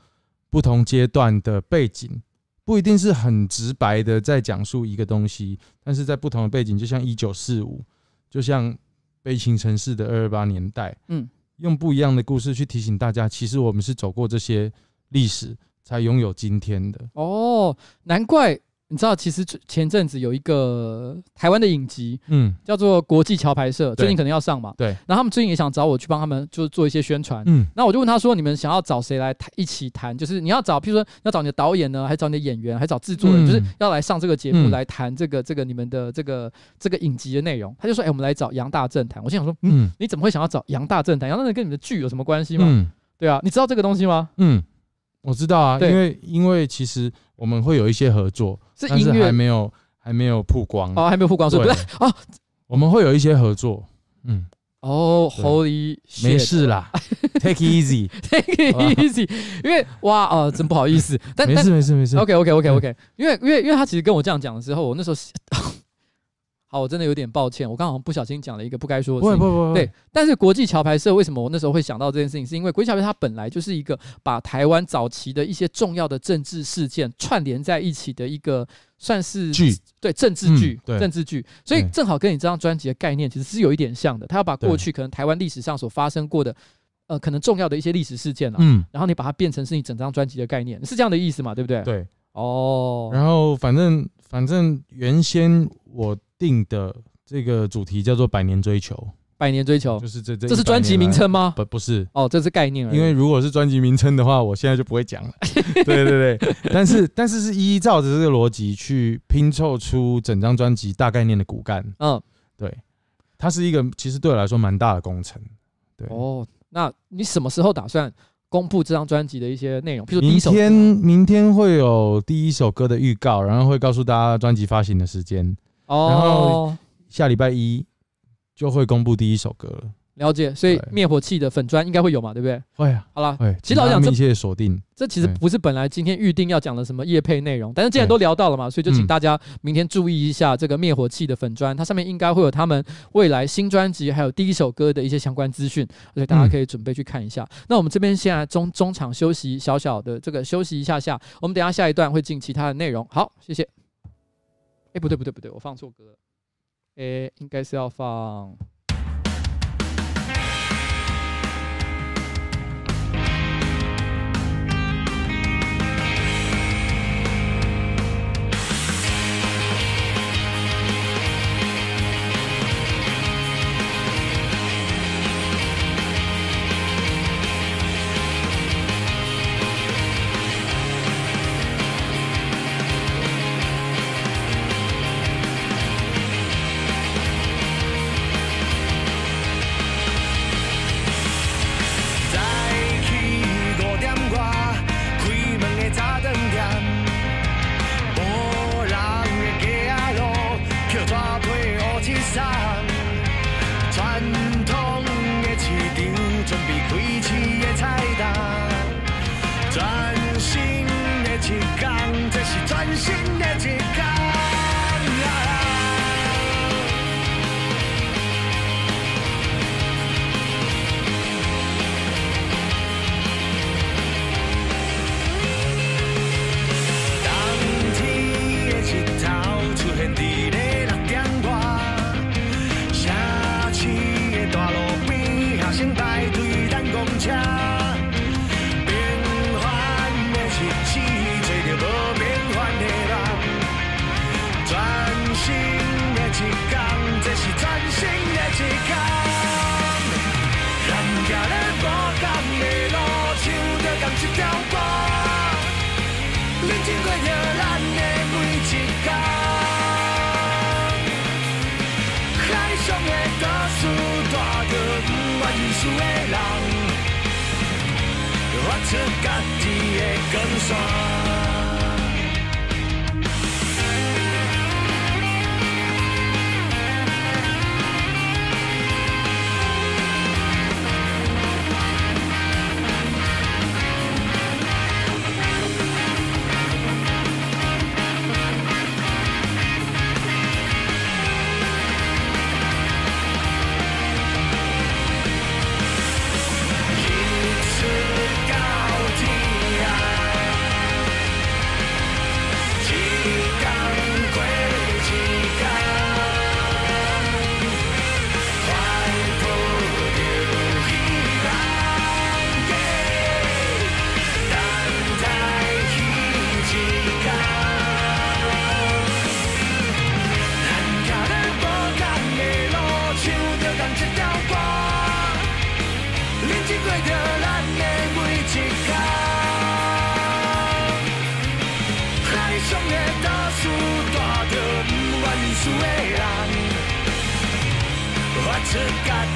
不同阶段的背景不一定是很直白的在讲述一个东西，但是在不同的背景，就像一九四五，就像悲情城市的二二八年代，嗯，用不一样的故事去提醒大家，其实我们是走过这些历史，才拥有今天的。哦，难怪。你知道，其实前阵子有一个台湾的影集，嗯，叫做《国际桥牌社》，最近可能要上嘛。对。然后他们最近也想找我去帮他们，就是做一些宣传。嗯。那我就问他说：“你们想要找谁来谈一起谈？就是你要找，譬如说要找你的导演呢，还是找你的演员，还是找制作人？就是要来上这个节目来谈这个这个你们的这个这个影集的内容。”他就说：“哎，我们来找杨大正谈。”我心想说：“嗯，你怎么会想要找杨大正谈？杨大正跟你的剧有什么关系吗？”嗯。对啊，你知道这个东西吗？嗯。我知道啊，因为因为其实我们会有一些合作，是音乐？还没有还没有曝光。哦，还没有曝光，所以不是？哦，我们会有一些合作，嗯，哦，Holy，没事啦，<laughs> Take it easy，Take it easy，因为哇哦，真不好意思，但没事没事没事，OK OK OK OK，因为因为因为他其实跟我这样讲的时候，我那时候。好，我真的有点抱歉，我刚好不小心讲了一个不该说的事情。不不不，对，但是国际桥牌社为什么我那时候会想到这件事情？是因为国际桥牌社它本来就是一个把台湾早期的一些重要的政治事件串联在一起的一个算是剧，对政治剧，嗯、政治剧，所以正好跟你这张专辑的概念其实是有一点像的。它要把过去可能台湾历史上所发生过的呃可能重要的一些历史事件啊，嗯，然后你把它变成是你整张专辑的概念，是这样的意思嘛？对不对？对，哦，然后反正反正原先我。定的这个主题叫做“百年追求”，百年追求就是这这这是专辑名称吗？不不是哦，这是概念。因为如果是专辑名称的话，我现在就不会讲了。<laughs> 对对对，但是但是是依照着这个逻辑去拼凑出整张专辑大概念的骨干。嗯，对，它是一个其实对我来说蛮大的工程。对哦，那你什么时候打算公布这张专辑的一些内容？比如明天明天会有第一首歌的预告，然后会告诉大家专辑发行的时间。哦，然后下礼拜一就会公布第一首歌了。了解，所以灭火器的粉砖应该会有嘛，对不对？会啊。好了，会。其实老实讲，密切锁定。这其实不是本来今天预定要讲的什么夜配内容，但是既然都聊到了嘛，所以就请大家明天注意一下这个灭火器的粉专，它上面应该会有他们未来新专辑还有第一首歌的一些相关资讯，所以大家可以准备去看一下。那我们这边现在中中场休息，小小的这个休息一下下，我们等下下一段会进其他的内容。好，谢谢。哎，不对不对不对，我放错歌了。哎，应该是要放。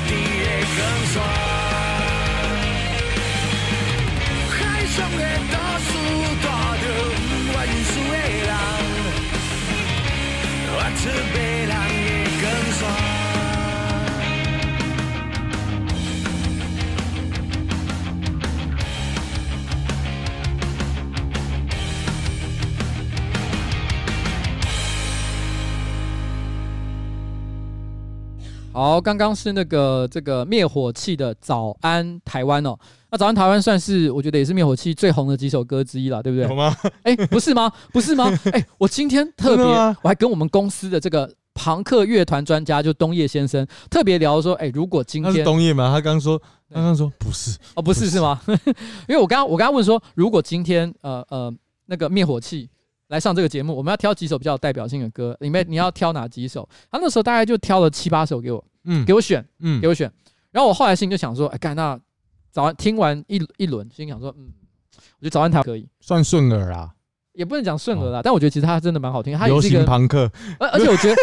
Khi đêm dần dần, hai. 好，刚刚是那个这个灭火器的《早安台湾》哦，那《早安台湾》算是我觉得也是灭火器最红的几首歌之一了，对不对？有吗？哎，不是吗？不是吗？哎，我今天特别，我还跟我们公司的这个庞克乐团专家就东叶先生特别聊说，哎，如果今天是东叶吗？他刚刚说，刚刚说不是哦，不是是吗？<laughs> 因为我刚刚我刚刚问说，如果今天呃呃那个灭火器。来上这个节目，我们要挑几首比较有代表性的歌，里面你要挑哪几首？他那时候大概就挑了七八首给我，嗯，给我选，嗯，给我选。然后我后来心里就想说，哎，干那早安听完一一轮，心里想说，嗯，我觉得早安台可以，算顺耳啦，也不能讲顺耳啦，但我觉得其实它真的蛮好听。流行朋克，而而且我觉得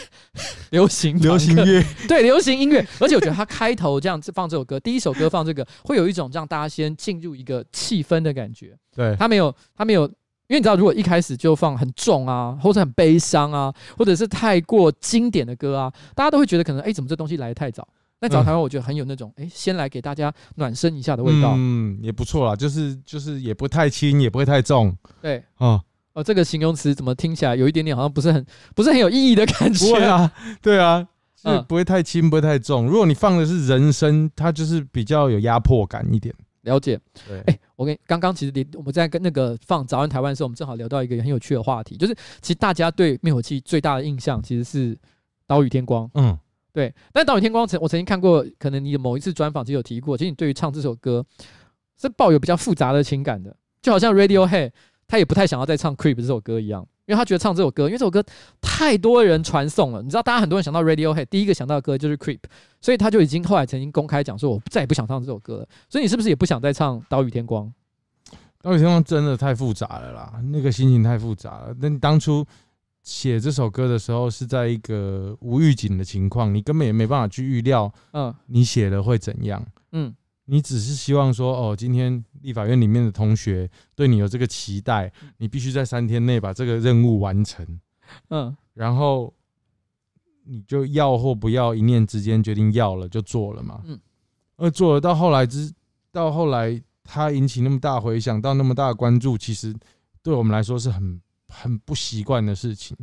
<laughs> 流行流行乐，对流行音乐，而且我觉得他开头这样子放这首歌，第一首歌放这个，会有一种让大家先进入一个气氛的感觉。对，他没有，他没有。因为你知道，如果一开始就放很重啊，或者很悲伤啊，或者是太过经典的歌啊，大家都会觉得可能，哎，怎么这东西来得太早？那早台湾我觉得很有那种，哎，先来给大家暖身一下的味道。嗯，也不错啦，就是就是也不太轻，也不会太重。对，哦哦，这个形容词怎么听起来有一点点好像不是很不是很有意义的感觉？对啊，对啊，是不会太轻，不会太重。如果你放的是人声，它就是比较有压迫感一点。了解，对，哎，我跟刚刚其实我们在跟那个放早安台湾的时候，我们正好聊到一个很有趣的话题，就是其实大家对灭火器最大的印象其实是岛屿天光，嗯，对。但岛屿天光曾我曾经看过，可能你的某一次专访其实有提过，其实你对于唱这首歌是抱有比较复杂的情感的，就好像 Radiohead 他也不太想要再唱 Creep 这首歌一样。因为他觉得唱这首歌，因为这首歌太多人传颂了，你知道，大家很多人想到 Radiohead，第一个想到的歌就是 Creep，所以他就已经后来曾经公开讲说，我再也不想唱这首歌了。所以你是不是也不想再唱《岛屿天光》？《岛屿天光》真的太复杂了啦，那个心情太复杂了。那你当初写这首歌的时候，是在一个无预警的情况，你根本也没办法去预料，嗯，你写了会怎样，嗯。你只是希望说，哦，今天立法院里面的同学对你有这个期待，你必须在三天内把这个任务完成，嗯，然后你就要或不要，一念之间决定要了就做了嘛，嗯，而做了到后来之，到后来他引起那么大回响，到那么大的关注，其实对我们来说是很很不习惯的事情。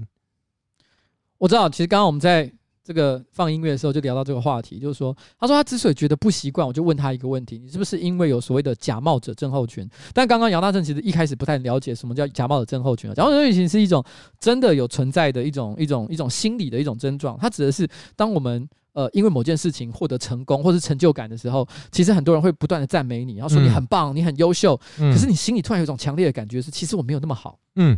我知道，其实刚刚我们在。这个放音乐的时候就聊到这个话题，就是说，他说他之所以觉得不习惯，我就问他一个问题：你是不是因为有所谓的假冒者症候群？但刚刚杨大正其实一开始不太了解什么叫假冒者症候群啊。假冒者症候群是一种真的有存在的一种一种一种心理的一种症状，它指的是当我们呃因为某件事情获得成功或是成就感的时候，其实很多人会不断的赞美你，然后说你很棒，你很优秀，可是你心里突然有一种强烈的感觉是，其实我没有那么好。嗯。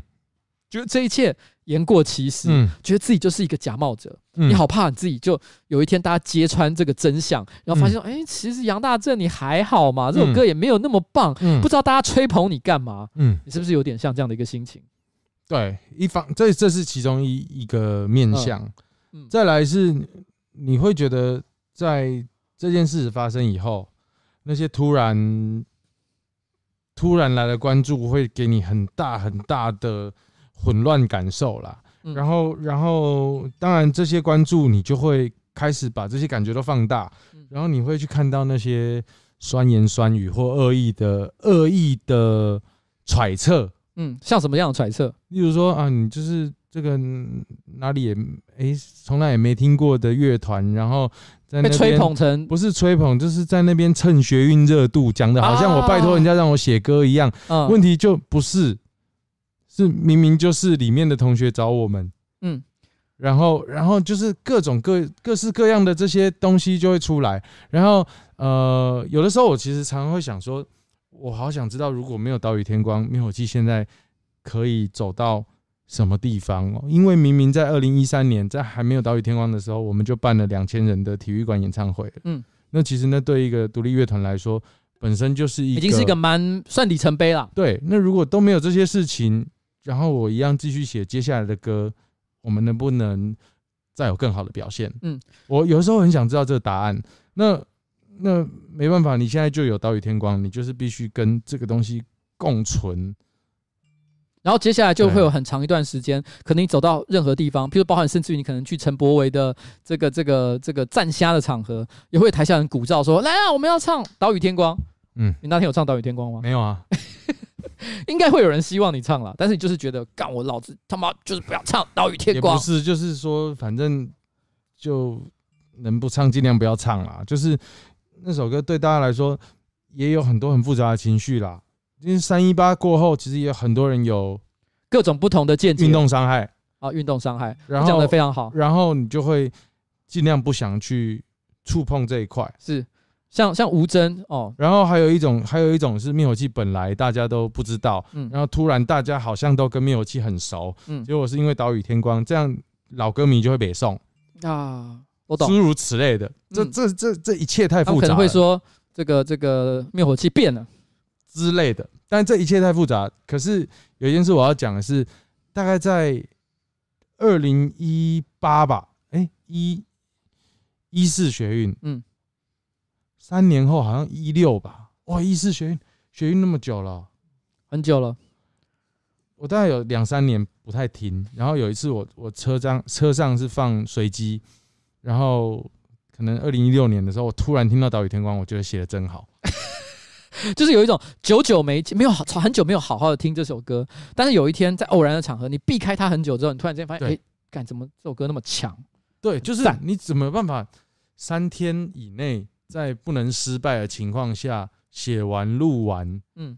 觉得这一切言过其实，嗯、觉得自己就是一个假冒者，嗯、你好怕你自己就有一天大家揭穿这个真相，然后发现说，哎、嗯。欸，其实杨大正你还好嘛，这首歌也没有那么棒，嗯、不知道大家吹捧你干嘛？嗯，你是不是有点像这样的一个心情？对，一方这这是其中一一个面向，嗯。嗯、再来是你会觉得在这件事发生以后，那些突然突然来的关注会给你很大很大的。混乱感受啦，然后，然后，当然这些关注你就会开始把这些感觉都放大，然后你会去看到那些酸言酸语或恶意的恶意的揣测，嗯，像什么样的揣测？例如说啊，你就是这个哪里也哎，从来也没听过的乐团，然后在那边吹捧成？不是吹捧，就是在那边蹭学运热度，讲的好像我拜托人家让我写歌一样，问题就不是。是明明就是里面的同学找我们，嗯，然后然后就是各种各各式各样的这些东西就会出来，然后呃，有的时候我其实常常会想说，我好想知道如果没有岛屿天光，灭火器现在可以走到什么地方哦？因为明明在二零一三年，在还没有岛屿天光的时候，我们就办了两千人的体育馆演唱会，嗯，那其实那对一个独立乐团来说，本身就是一个已经是一个蛮算里程碑了。对，那如果都没有这些事情。然后我一样继续写接下来的歌，我们能不能再有更好的表现？嗯，我有时候很想知道这个答案。那那没办法，你现在就有岛屿天光，你就是必须跟这个东西共存。然后接下来就会有很长一段时间，可能你走到任何地方，譬如包含甚至于你可能去陈柏维的这个这个这个站虾的场合，也会台下人鼓噪说：“来啊，我们要唱岛屿天光。”嗯，你那天有唱岛屿天光吗？没有啊。<laughs> 应该会有人希望你唱了，但是你就是觉得干我老子他妈就是不要唱岛屿天光。也不是，就是说反正就能不唱尽量不要唱啦。就是那首歌对大家来说也有很多很复杂的情绪啦。因为三一八过后，其实也有很多人有各种不同的见解。运动伤害啊，运动伤害，然后讲得非常好。然后你就会尽量不想去触碰这一块。是。像像吴峥哦，然后还有一种，还有一种是灭火器本来大家都不知道，嗯，然后突然大家好像都跟灭火器很熟，嗯，结果是因为岛屿天光，这样老歌迷就会北宋啊，我懂，诸如此类的，这这这这一切太复杂了，可能会说这个这个灭火器变了之类的，但这一切太复杂。可是有一件事我要讲的是，大概在二零一八吧，哎，一一四学运，嗯。三年后好像一六吧，哇！一四学运学运那么久了，很久了。我大概有两三年不太听，然后有一次我我车上车上是放随机，然后可能二零一六年的时候，我突然听到岛屿天光，我觉得写的真好，<laughs> 就是有一种久久没没有好很久没有好好的听这首歌，但是有一天在偶然的场合，你避开它很久之后，你突然间发现，哎对，干、欸、怎么这首歌那么强？对，就是你怎么办法三天以内？在不能失败的情况下写完录完，嗯，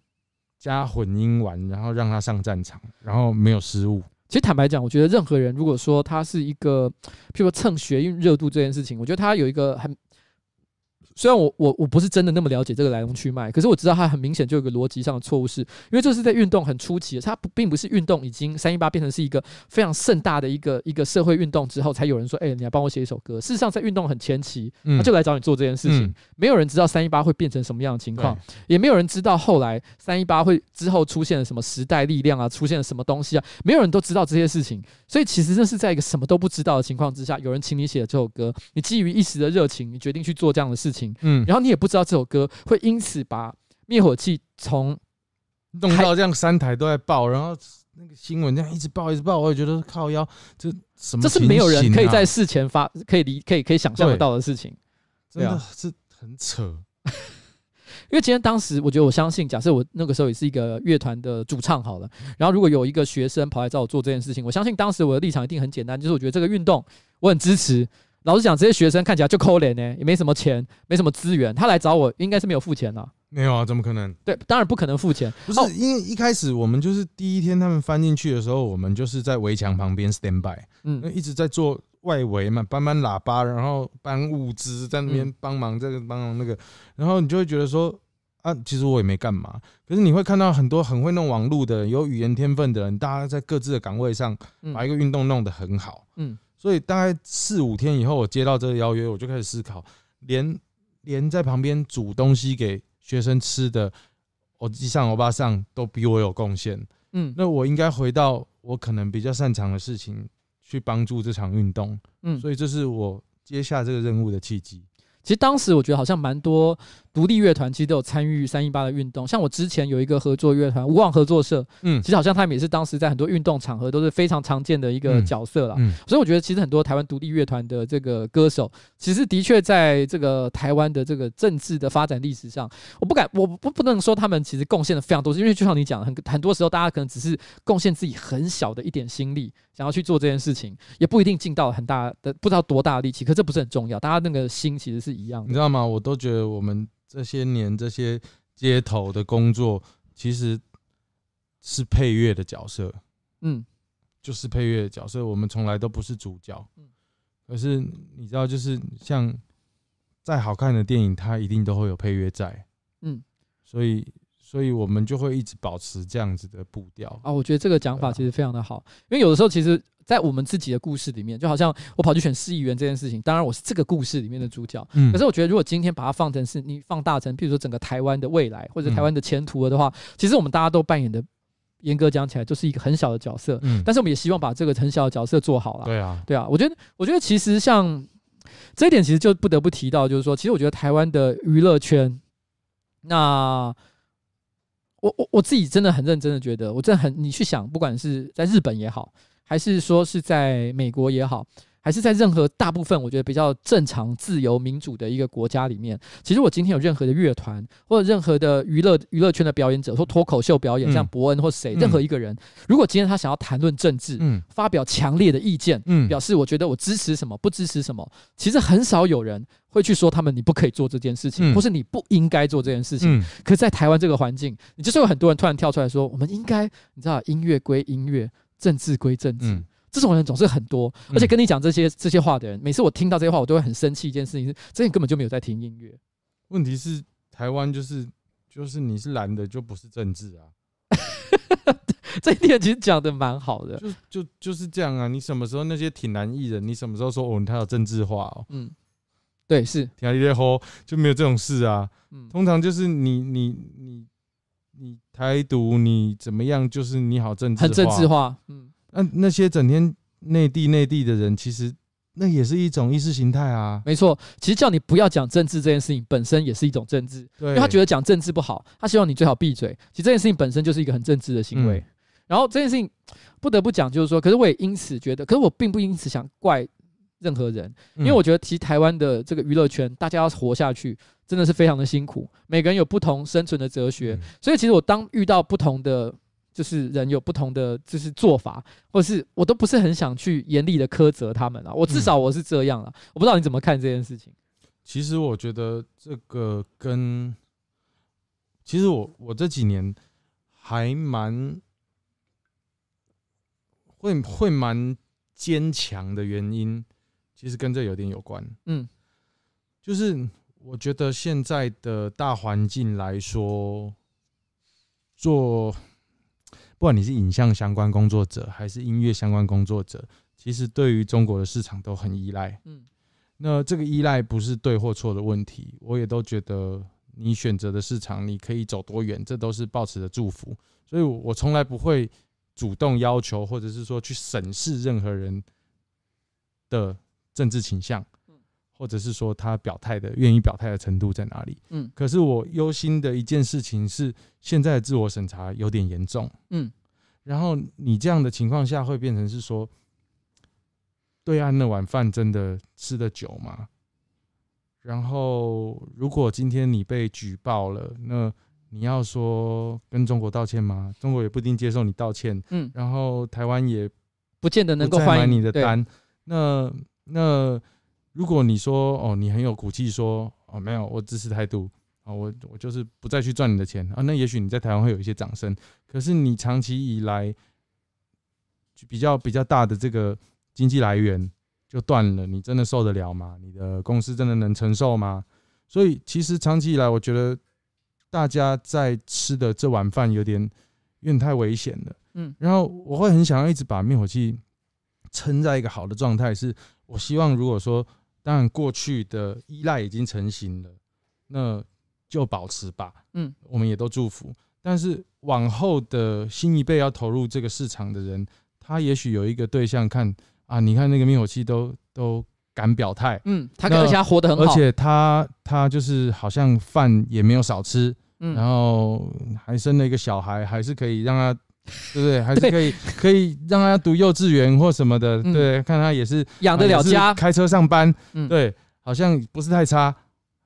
加混音完，然后让他上战场，然后没有失误。其实坦白讲，我觉得任何人如果说他是一个，譬如说蹭学运热度这件事情，我觉得他有一个很。虽然我我我不是真的那么了解这个来龙去脉，可是我知道它很明显就有个逻辑上的错误，是因为这是在运动很初期的，它不并不是运动已经三一八变成是一个非常盛大的一个一个社会运动之后，才有人说，哎、欸，你来帮我写一首歌。事实上，在运动很前期，他就来找你做这件事情，嗯、没有人知道三一八会变成什么样的情况，也没有人知道后来三一八会之后出现了什么时代力量啊，出现了什么东西啊，没有人都知道这些事情。所以其实这是在一个什么都不知道的情况之下，有人请你写了这首歌，你基于一时的热情，你决定去做这样的事情，嗯，然后你也不。知道这首歌会因此把灭火器从弄到这样三台都在爆，然后那个新闻这样一直爆一直爆，我也觉得靠腰，这什么？这是没有人可以在事前发，可以理可以可以想象得到的事情，真的是很扯。因为今天当时我觉得我相信，假设我那个时候也是一个乐团的主唱好了，然后如果有一个学生跑来找我做这件事情，我相信当时我的立场一定很简单，就是我觉得这个运动我很支持。老实讲，这些学生看起来就抠脸呢，也没什么钱，没什么资源，他来找我应该是没有付钱了。没有啊，怎么可能？对，当然不可能付钱。不是，因为一开始我们就是第一天他们翻进去的时候，我们就是在围墙旁边 stand by，嗯，一直在做外围嘛，搬搬喇叭，然后搬物资，在那边帮忙这个帮忙那个，然后你就会觉得说啊，其实我也没干嘛。可是你会看到很多很会弄网络的，有语言天分的人，大家在各自的岗位上把一个运动弄得很好，嗯，所以大概四五天以后，我接到这个邀约，我就开始思考，连连在旁边煮东西给。学生吃的，欧吉桑、欧巴上都比我有贡献。嗯，那我应该回到我可能比较擅长的事情，去帮助这场运动。嗯，所以这是我接下这个任务的契机。其实当时我觉得好像蛮多独立乐团其实都有参与三一八的运动，像我之前有一个合作乐团无望合作社，嗯，其实好像他们也是当时在很多运动场合都是非常常见的一个角色啦。嗯，所以我觉得其实很多台湾独立乐团的这个歌手，其实的确在这个台湾的这个政治的发展历史上，我不敢，我不不能说他们其实贡献了非常多，因为就像你讲的，很很多时候大家可能只是贡献自己很小的一点心力，想要去做这件事情，也不一定尽到很大的不知道多大的力气，可这不是很重要，大家那个心其实是一样的，你知道吗？我都觉得我们。这些年这些街头的工作，其实是配乐的角色，嗯，就是配乐的角色。我们从来都不是主角，嗯，可是你知道，就是像再好看的电影，它一定都会有配乐在，嗯，所以，所以我们就会一直保持这样子的步调啊。我觉得这个讲法其实非常的好，因为有的时候其实。在我们自己的故事里面，就好像我跑去选市议员这件事情，当然我是这个故事里面的主角。嗯，可是我觉得，如果今天把它放成是你放大成，譬如说整个台湾的未来或者台湾的前途了的话，其实我们大家都扮演的，严格讲起来就是一个很小的角色。嗯，但是我们也希望把这个很小的角色做好了。对啊，对啊，我觉得，我觉得其实像这一点，其实就不得不提到，就是说，其实我觉得台湾的娱乐圈，那我我我自己真的很认真的觉得，我真的很，你去想，不管是在日本也好。还是说是在美国也好，还是在任何大部分我觉得比较正常、自由、民主的一个国家里面，其实我今天有任何的乐团或者任何的娱乐娱乐圈的表演者，说脱口秀表演，像伯恩或谁，任何一个人，如果今天他想要谈论政治，发表强烈的意见，表示我觉得我支持什么，不支持什么，其实很少有人会去说他们你不可以做这件事情，或是你不应该做这件事情。可是在台湾这个环境，你就是有很多人突然跳出来说，我们应该，你知道，音乐归音乐。政治归政治，嗯、这种人总是很多，而且跟你讲这些这些话的人，每次我听到这些话，我都会很生气。一件事情是，这人根本就没有在听音乐。问题是，台湾就是就是你是蓝的，就不是政治啊。<laughs> 这一点其实讲的蛮好的，就就就是这样啊。你什么时候那些挺蓝艺人，你什么时候说哦他有政治化哦？嗯，对，是挺蓝的就没有这种事啊。嗯，通常就是你你你。你台独，你怎么样？就是你好政治，很政治化。嗯，那那些整天内地内地的人，其实那也是一种意识形态啊。没错，其实叫你不要讲政治这件事情本身也是一种政治，对，因为他觉得讲政治不好，他希望你最好闭嘴。其实这件事情本身就是一个很政治的行为。嗯、然后这件事情不得不讲，就是说，可是我也因此觉得，可是我并不因此想怪任何人，因为我觉得其实台湾的这个娱乐圈，大家要活下去。真的是非常的辛苦，每个人有不同生存的哲学，所以其实我当遇到不同的就是人有不同的就是做法，或是我都不是很想去严厉的苛责他们啊，我至少我是这样了，我不知道你怎么看这件事情。其实我觉得这个跟其实我我这几年还蛮会会蛮坚强的原因，其实跟这有点有关，嗯，就是。我觉得现在的大环境来说，做不管你是影像相关工作者还是音乐相关工作者，其实对于中国的市场都很依赖。嗯，那这个依赖不是对或错的问题，我也都觉得你选择的市场你可以走多远，这都是抱持的祝福。所以我从来不会主动要求或者是说去审视任何人的政治倾向。或者是说他表态的愿意表态的程度在哪里？嗯，可是我忧心的一件事情是，现在的自我审查有点严重。嗯，然后你这样的情况下会变成是说，对岸那碗饭真的吃得久吗？然后如果今天你被举报了，那你要说跟中国道歉吗？中国也不一定接受你道歉。嗯，然后台湾也不见得能够欢迎你的单。那那如果你说哦，你很有骨气说哦，没有，我支持态度啊，我我就是不再去赚你的钱啊，那也许你在台湾会有一些掌声。可是你长期以来比较比较大的这个经济来源就断了，你真的受得了吗？你的公司真的能承受吗？所以其实长期以来，我觉得。大家在吃的这碗饭有点有点太危险了，嗯，然后我会很想要一直把灭火器撑在一个好的状态，是我希望如果说，当然过去的依赖已经成型了，那就保持吧，嗯，我们也都祝福。但是往后的新一辈要投入这个市场的人，他也许有一个对象看啊，你看那个灭火器都都。敢表态，嗯，他而且他活得很好，而且他他就是好像饭也没有少吃，嗯，然后还生了一个小孩，还是可以让他，对不对？还是可以可以让他读幼稚园或什么的，对，看他也是养得了家，开车上班，对，好像不是太差。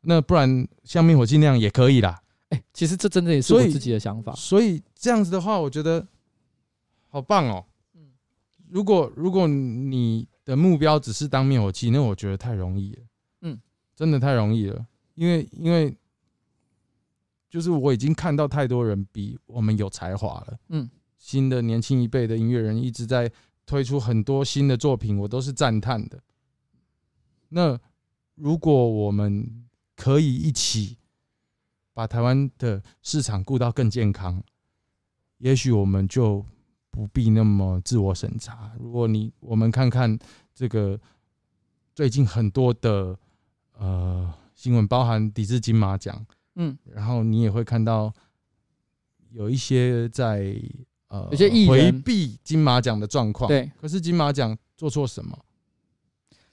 那不然像灭火器那样也可以啦。哎，其实这真的也是我自己的想法。所以这样子的话，我觉得好棒哦。嗯，如果如果你。的目标只是当灭火器，那我觉得太容易了。嗯，真的太容易了，因为因为就是我已经看到太多人比我们有才华了。嗯，新的年轻一辈的音乐人一直在推出很多新的作品，我都是赞叹的。那如果我们可以一起把台湾的市场顾到更健康，也许我们就。不必那么自我审查。如果你我们看看这个最近很多的呃新闻，包含抵制金马奖，嗯，然后你也会看到有一些在呃有些回避金马奖的状况。对，可是金马奖做错什么？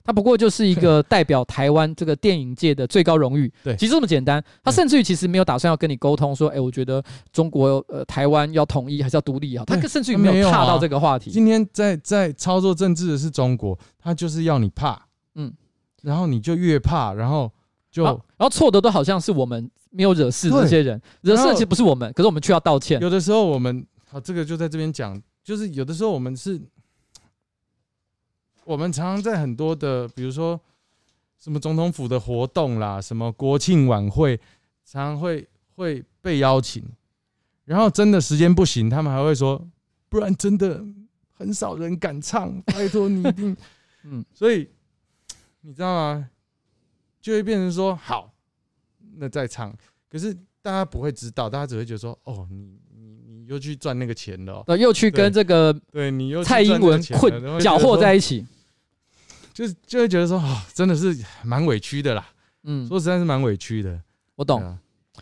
它不过就是一个代表台湾这个电影界的最高荣誉，对，其实这么简单。他甚至于其实没有打算要跟你沟通说，哎，我觉得中国呃台湾要统一还是要独立啊？他甚至于没有踏到这个话题。今天在在操作政治的是中国，他就是要你怕，嗯，然后你就越怕，然后就然后错的都好像是我们没有惹事的这些人，惹事其实不是我们，可是我们却要道歉。有的时候我们好，这个就在这边讲，就是有的时候我们是。我们常常在很多的，比如说什么总统府的活动啦，什么国庆晚会，常常会会被邀请，然后真的时间不行，他们还会说，不然真的很少人敢唱，拜托你一定，<laughs> 嗯，所以你知道吗？就会变成说好，那再唱，可是大家不会知道，大家只会觉得说，哦，你。又去赚那个钱了，呃，又去跟这个对你又蔡英文混搅和在一起，就就会觉得说啊，真的是蛮委屈的啦。嗯，说实在是蛮委屈的。我懂，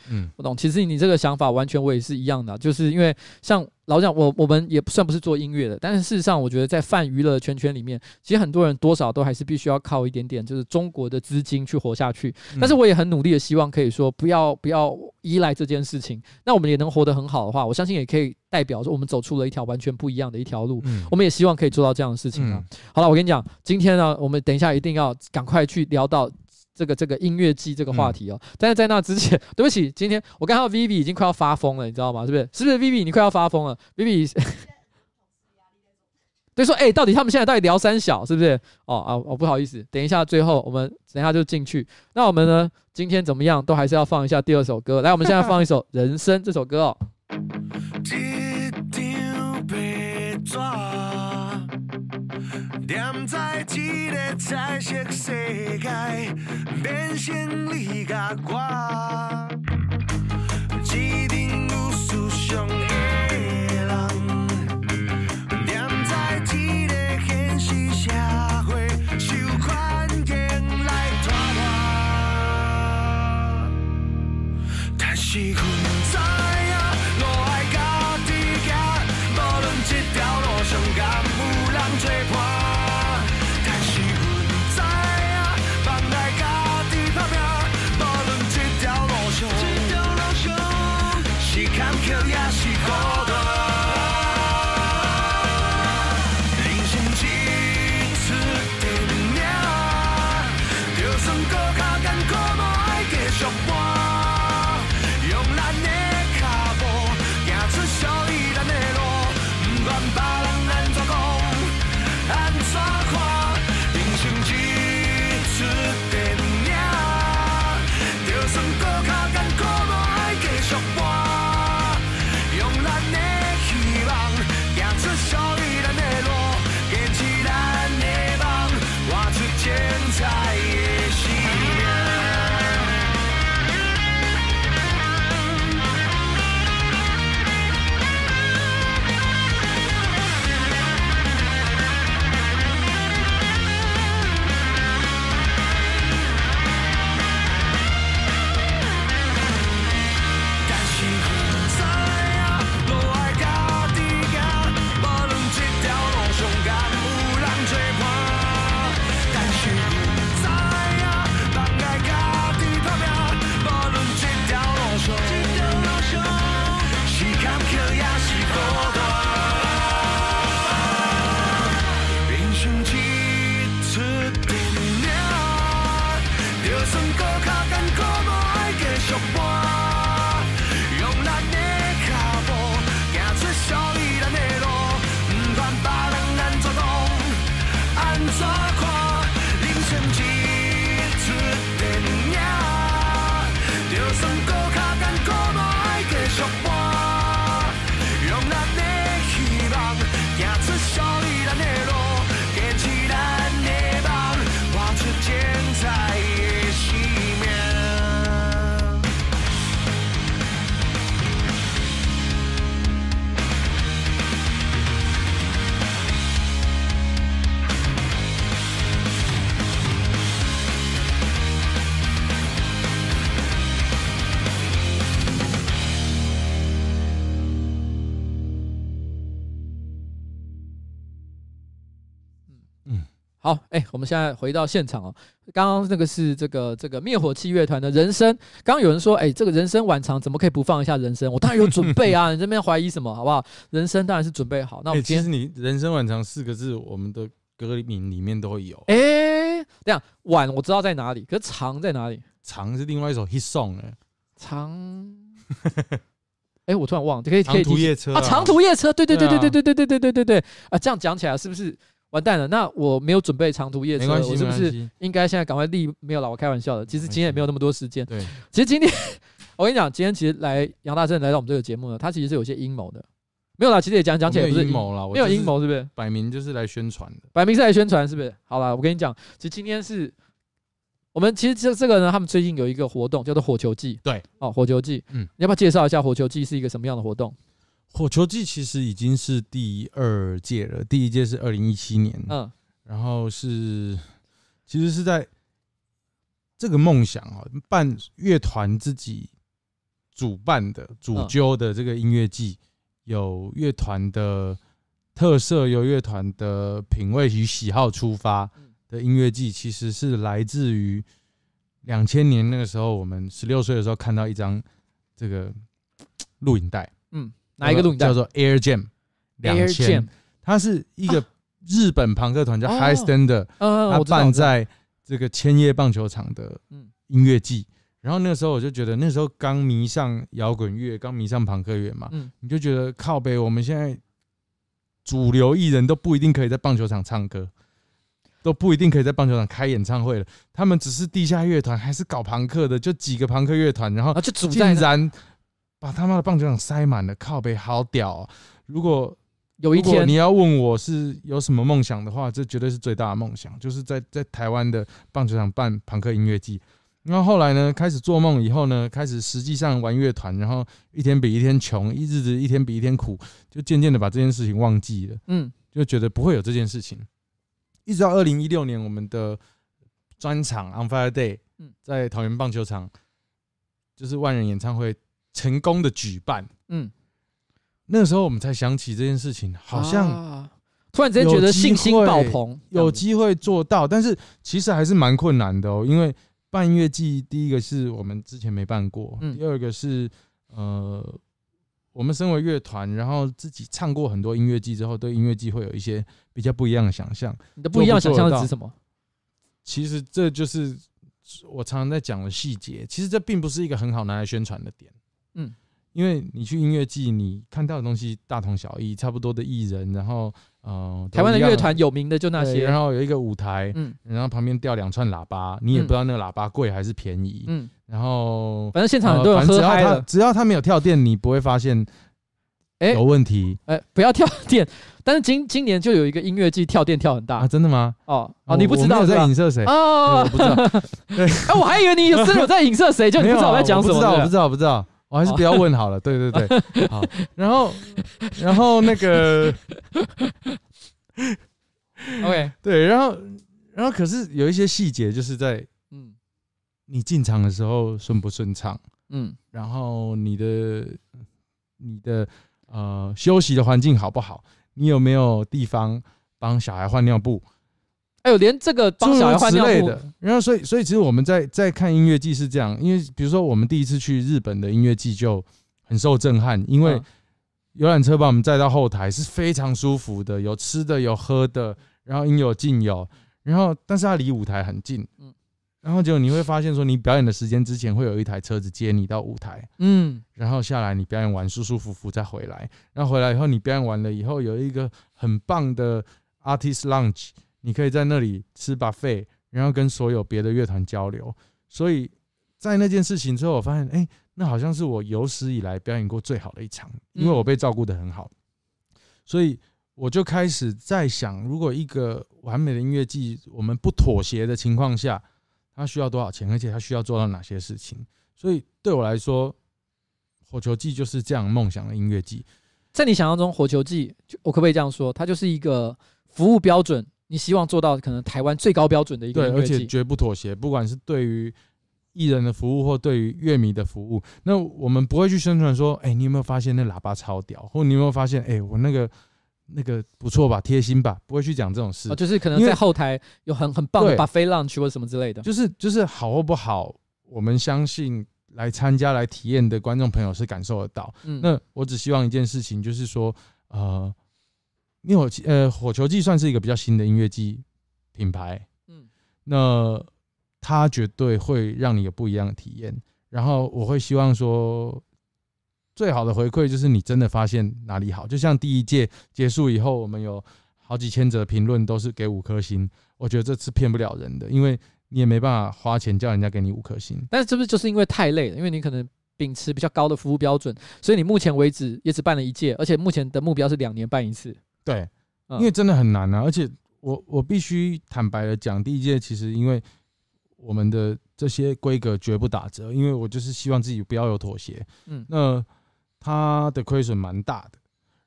嗯，我懂。其实你这个想法完全我也是一样的，就是因为像。老实讲，我我们也不算不是做音乐的，但是事实上，我觉得在泛娱乐圈圈里面，其实很多人多少都还是必须要靠一点点，就是中国的资金去活下去。但是我也很努力的希望可以说，不要不要依赖这件事情。那我们也能活得很好的话，我相信也可以代表说我们走出了一条完全不一样的一条路。我们也希望可以做到这样的事情啊。好了，我跟你讲，今天呢，我们等一下一定要赶快去聊到。这个这个音乐季这个话题哦，嗯、但是在那之前，<laughs> 对不起，今天我看到 Vivi 已经快要发疯了，你知道吗？是不是？是不是 Vivi 你快要发疯了？Vivi，<laughs> 对说，哎、欸，到底他们现在到底聊三小是不是？哦啊哦，不好意思，等一下最后我们等一下就进去。那我们呢，今天怎么样，都还是要放一下第二首歌。来，我们现在放一首《人生》这首歌哦。<laughs> 在一个彩色世界，变成你甲我，好，哎、欸，我们现在回到现场哦。刚刚那个是这个这个灭火器乐团的人生。刚刚有人说，哎、欸，这个人生晚长怎么可以不放一下人生？我当然有准备啊，<laughs> 你这边怀疑什么？好不好？人生当然是准备好。那我们、欸、其实你人生晚长四个字，我们的歌名里面都会有。哎、欸，这样晚我知道在哪里，可是长在哪里？长是另外一首 hit song 哎，长。哎，我突然忘了，可以可以。长途夜车啊，长途夜车，对对对对对对对对对对对对啊！这样讲起来是不是完蛋了？那我没有准备长途夜车，我是不是应该现在赶快立？没有了，我开玩笑的。其实今天也没有那么多时间。对，其实今天 <laughs> 我跟你讲，今天其实来杨大正来到我们这个节目呢，他其实是有些阴谋的。没有啦，其实也讲讲起来不是阴谋啦，没有阴谋，是不是？摆明就是来宣传的，摆明是来宣传，是不是？好了，我跟你讲，其实今天是。我们其实这这个呢，他们最近有一个活动叫做火球季。对，哦，火球季，嗯，你要不要介绍一下火球季是一个什么样的活动？火球季其实已经是第二届了，第一届是二零一七年，嗯，然后是其实是在这个梦想啊，办乐团自己主办的、主揪的这个音乐季，有乐团的特色，有乐团的品味与喜好出发。的音乐季其实是来自于两千年那个时候，我们十六岁的时候看到一张这个录影带，嗯，哪一个录影带？叫做 Air Jam 两千，它是一个日本朋克团叫 High Standard，它办在这个千叶棒球场的音乐季。然后那个时候我就觉得，那时候刚迷上摇滚乐，刚迷上朋克乐嘛，你就觉得靠北，我们现在主流艺人都不一定可以在棒球场唱歌。都不一定可以在棒球场开演唱会了，他们只是地下乐团，还是搞朋克的，就几个朋克乐团，然后就竟然把他妈的棒球场塞满了，靠北好屌哦！如果有一天你要问我是有什么梦想的话，这绝对是最大的梦想，就是在在台湾的棒球场办朋克音乐季。然后后来呢，开始做梦以后呢，开始实际上玩乐团，然后一天比一天穷，一日子一天比一天苦，就渐渐的把这件事情忘记了，嗯，就觉得不会有这件事情。一直到二零一六年，我们的专场 On Fire Day 在桃园棒球场，就是万人演唱会成功的举办。嗯，那时候我们才想起这件事情，好像突然之间觉得信心爆棚，有机会做到，但是其实还是蛮困难的哦。因为办音乐季，第一个是我们之前没办过，第二个是呃。我们身为乐团，然后自己唱过很多音乐季之后，对音乐季会有一些比较不一样的想象。你的不一样想象是指什么？其实这就是我常常在讲的细节。其实这并不是一个很好拿来宣传的点。嗯，因为你去音乐季，你看到的东西大同小异，差不多的艺人，然后呃，台湾的乐团有名的就那些，然后有一个舞台，嗯，然后旁边吊两串喇叭，你也不知道那个喇叭贵还是便宜，嗯。然后，反正现场很多人喝嗨了。只要他没有跳电，你不会发现，哎，有问题。哎，不要跳电。但是今今年就有一个音乐季跳电跳很大啊，真的吗？哦哦，你不知道我在影射谁？哦，我不知道。<laughs> 对，哎，我还以为你有真的有在影射谁，就你不知道我在讲什么。不知道，我不知道，不知道。我还是不要问好了。对对对，好。然后，然后那个，<laughs> OK，<laughs> 对，然后，然后可是有一些细节，就是在嗯。你进场的时候顺不顺畅？嗯，然后你的你的呃休息的环境好不好？你有没有地方帮小孩换尿布？哎呦，连这个帮小孩换尿布的。然后所以所以其实我们在在看音乐季是这样，因为比如说我们第一次去日本的音乐季就很受震撼，因为游览车把我们载到后台是非常舒服的，有吃的有喝的，然后应有尽有，然后但是它离舞台很近，嗯。然后结果你会发现，说你表演的时间之前会有一台车子接你到舞台，嗯，然后下来你表演完舒舒服服再回来，然后回来以后你表演完了以后有一个很棒的 artist lunch，你可以在那里吃 buffet，然后跟所有别的乐团交流。所以在那件事情之后，我发现，哎，那好像是我有史以来表演过最好的一场，因为我被照顾得很好，所以我就开始在想，如果一个完美的音乐季，我们不妥协的情况下。它需要多少钱，而且它需要做到哪些事情？所以对我来说，火球季就是这样梦想的音乐季。在你想象中，火球季，我可不可以这样说？它就是一个服务标准，你希望做到可能台湾最高标准的一个音乐祭，而且绝不妥协。不管是对于艺人的服务，或对于乐迷的服务，那我们不会去宣传说：“哎，你有没有发现那喇叭超屌？”或“你有没有发现？哎，我那个那个不错吧，贴心吧，不会去讲这种事。哦，就是可能在后台有很很棒的 buffet lunch 或什么之类的。就是就是好或不好，我们相信来参加来体验的观众朋友是感受得到。嗯，那我只希望一件事情，就是说，呃，灭火器呃火球祭算是一个比较新的音乐季品牌。嗯，那它绝对会让你有不一样的体验。然后我会希望说。最好的回馈就是你真的发现哪里好，就像第一届结束以后，我们有好几千则评论都是给五颗星，我觉得这次骗不了人的，因为你也没办法花钱叫人家给你五颗星。但是这不是就是因为太累了？因为你可能秉持比较高的服务标准，所以你目前为止也只办了一届，而且目前的目标是两年办一次。对，因为真的很难啊，而且我我必须坦白的讲，第一届其实因为我们的这些规格绝不打折，因为我就是希望自己不要有妥协。嗯，那。他的亏损蛮大的，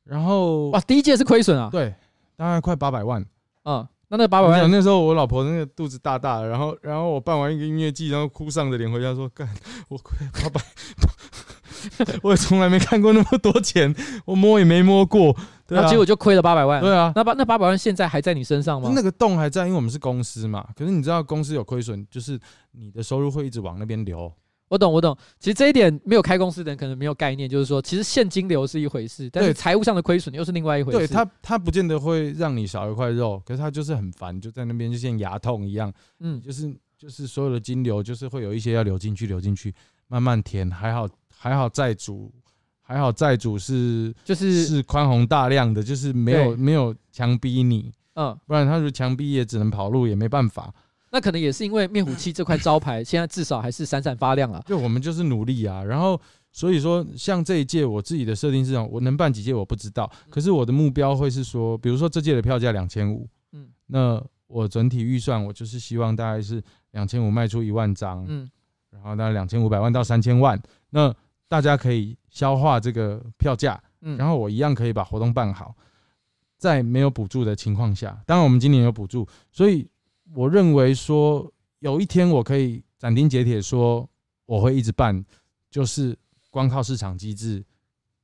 然后哇，第一届是亏损啊？对，大概快八百万。嗯，那那八百万，那时候我老婆那个肚子大大的，然后然后我办完一个音乐季，然后哭丧着脸回家说：“干，我亏八百，<laughs> 我也从来没看过那么多钱，我摸也没摸过。”对啊，结果就亏了八百万。对啊，那八那八百万现在还在你身上吗？那个洞还在，因为我们是公司嘛。可是你知道，公司有亏损，就是你的收入会一直往那边流。我懂，我懂。其实这一点没有开公司的人可能没有概念，就是说，其实现金流是一回事，但是财务上的亏损又是另外一回事。对，他，他不见得会让你少一块肉，可是他就是很烦，就在那边就像牙痛一样。嗯，就是就是所有的金流就是会有一些要流进去，流进去，慢慢填。还好还好债主还好债主是就是是宽宏大量的，就是没有没有强逼你，嗯，不然他如果强逼也只能跑路，也没办法。那可能也是因为灭火器这块招牌 <laughs> 现在至少还是闪闪发亮了。就我们就是努力啊，然后所以说像这一届我自己的设定是这样，我能办几届我不知道，可是我的目标会是说，比如说这届的票价两千五，嗯，那我整体预算我就是希望大概是两千五卖出一万张，嗯，然后大概两千五百万到三千万，那大家可以消化这个票价，嗯，然后我一样可以把活动办好，在没有补助的情况下，当然我们今年有补助，所以。我认为说有一天我可以斩钉截铁说我会一直办，就是光靠市场机制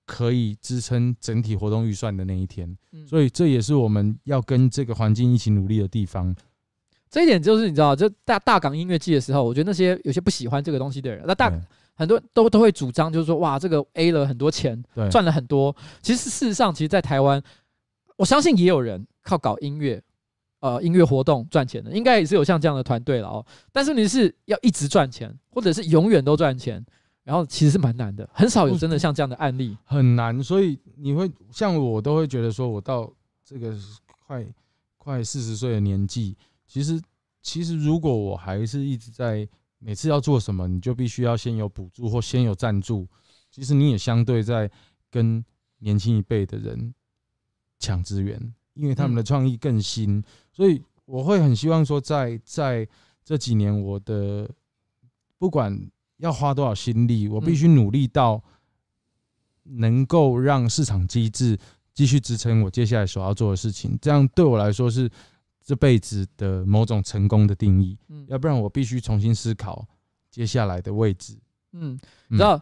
可以支撑整体活动预算的那一天。所以这也是我们要跟这个环境一起努力的地方。这一点就是你知道，就大大港音乐季的时候，我觉得那些有些不喜欢这个东西的人，那大很多都都会主张，就是说哇，这个 A 了很多钱，赚了很多。其实事实上，其实，在台湾，我相信也有人靠搞音乐。呃，音乐活动赚钱的，应该也是有像这样的团队了哦。但是你是要一直赚钱，或者是永远都赚钱，然后其实是蛮难的，很少有真的像这样的案例，很难。所以你会像我，都会觉得说，我到这个快快四十岁的年纪，其实其实如果我还是一直在每次要做什么，你就必须要先有补助或先有赞助，其实你也相对在跟年轻一辈的人抢资源。因为他们的创意更新，所以我会很希望说，在在这几年，我的不管要花多少心力，我必须努力到能够让市场机制继续支撑我接下来所要做的事情。这样对我来说是这辈子的某种成功的定义。嗯要不然我必须重新思考接下来的位置。嗯，你知道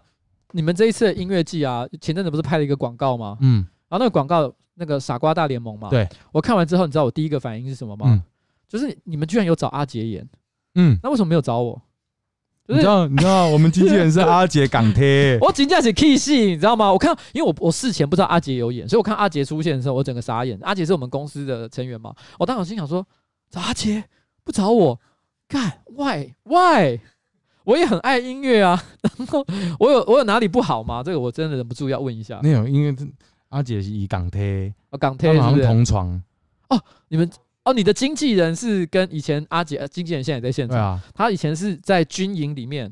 你们这一次的音乐季啊，前阵子不是拍了一个广告吗？嗯，然后那个广告。那个傻瓜大联盟嘛，对，我看完之后，你知道我第一个反应是什么吗？就是你们居然有找阿杰演，嗯，那为什么没有找我？你知道，你知道我们经纪人是阿杰港铁，<laughs> 我紧张是 key 戏，你知道吗？我看，因为我我事前不知道阿杰有演，所以我看阿杰出现的时候，我整个傻眼。阿杰是我们公司的成员嘛，我当时心想说，找阿杰不找我，干 why why？我也很爱音乐啊，<laughs> 然后我有我有哪里不好吗？这个我真的忍不住要问一下。没有，因为阿杰是以港铁，哦港铁好像同床哦，你们哦，你的经纪人是跟以前阿姐经纪人现在也在现场，啊，他以前是在军营里面，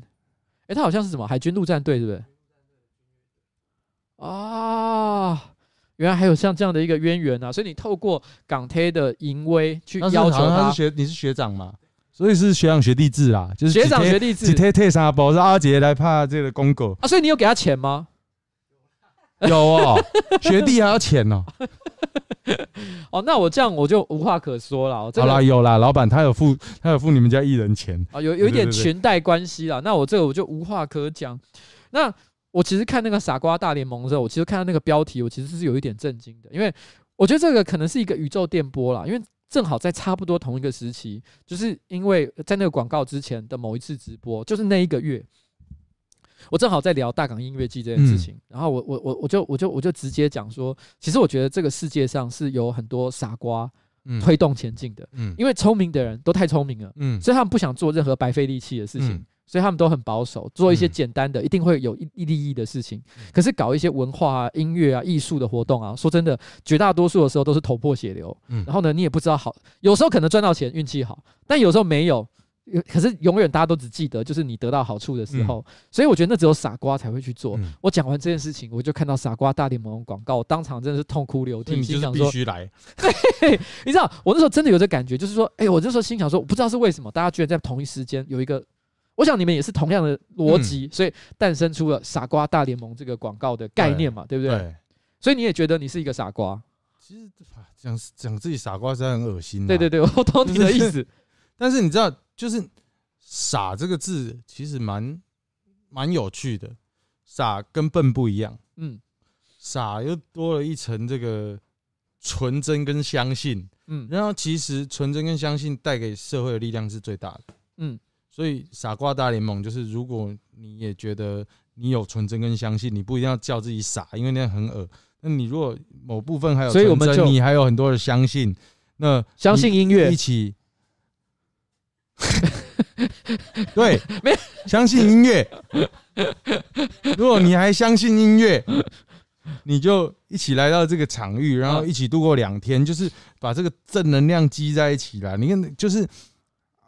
哎、欸，他好像是什么海军陆战队，是不是？啊，原来还有像这样的一个渊源啊！所以你透过港铁的淫威去要求他，他是学你是学长嘛，所以是学长学弟制啊，就是学长学弟制，铁铁啥包是阿杰来怕这个公狗啊，所以你有给他钱吗？有哦，学弟还要钱哦。<laughs> 哦，那我这样我就无话可说了。好啦，有啦，老板他有付，他有付你们家艺人钱啊，有有一点裙带关系啦。那我这个我就无话可讲。那我其实看那个傻瓜大联盟的时候，我其实看到那个标题，我其实是有一点震惊的，因为我觉得这个可能是一个宇宙电波啦，因为正好在差不多同一个时期，就是因为在那个广告之前的某一次直播，就是那一个月，我正好在聊大港音乐季这件事情，嗯、然后我我我我就我就我就直接讲说，其实我觉得这个世界上是有很多傻瓜推动前进的，嗯，因为聪明的人都太聪明了，嗯，所以他们不想做任何白费力气的事情。嗯所以他们都很保守，做一些简单的，一定会有一利益的事情。可是搞一些文化啊、音乐啊、艺术的活动啊，说真的，绝大多数的时候都是头破血流。嗯然后呢，你也不知道好，有时候可能赚到钱，运气好，但有时候没有。可是永远大家都只记得就是你得到好处的时候。所以我觉得那只有傻瓜才会去做。我讲完这件事情，我就看到傻瓜大联盟广告，我当场真的是痛哭流涕，心想说必须来。你知道，我那时候真的有这感觉，就是说，哎，我那时候心想说，我不知道是为什么，大家居然在同一时间有一个。我想你们也是同样的逻辑，嗯、所以诞生出了“傻瓜大联盟”这个广告的概念嘛，对，对不对？对，所以你也觉得你是一个傻瓜？其实讲讲自己傻瓜是很恶心的。对对对，我懂你的意思。<laughs> 但是你知道，就是“傻”这个字其实蛮蛮有趣的。傻跟笨不一样，嗯，傻又多了一层这个纯真跟相信，嗯，然后其实纯真跟相信带给社会的力量是最大的，嗯。所以傻瓜大联盟就是，如果你也觉得你有纯真跟相信，你不一定要叫自己傻，因为那样很恶。那你如果某部分还有纯真，所以我们就你还有很多的相信，那相信音乐一起，<laughs> 对，没相信音乐。如果你还相信音乐，你就一起来到这个场域，然后一起度过两天，就是把这个正能量积在一起啦。你看，就是。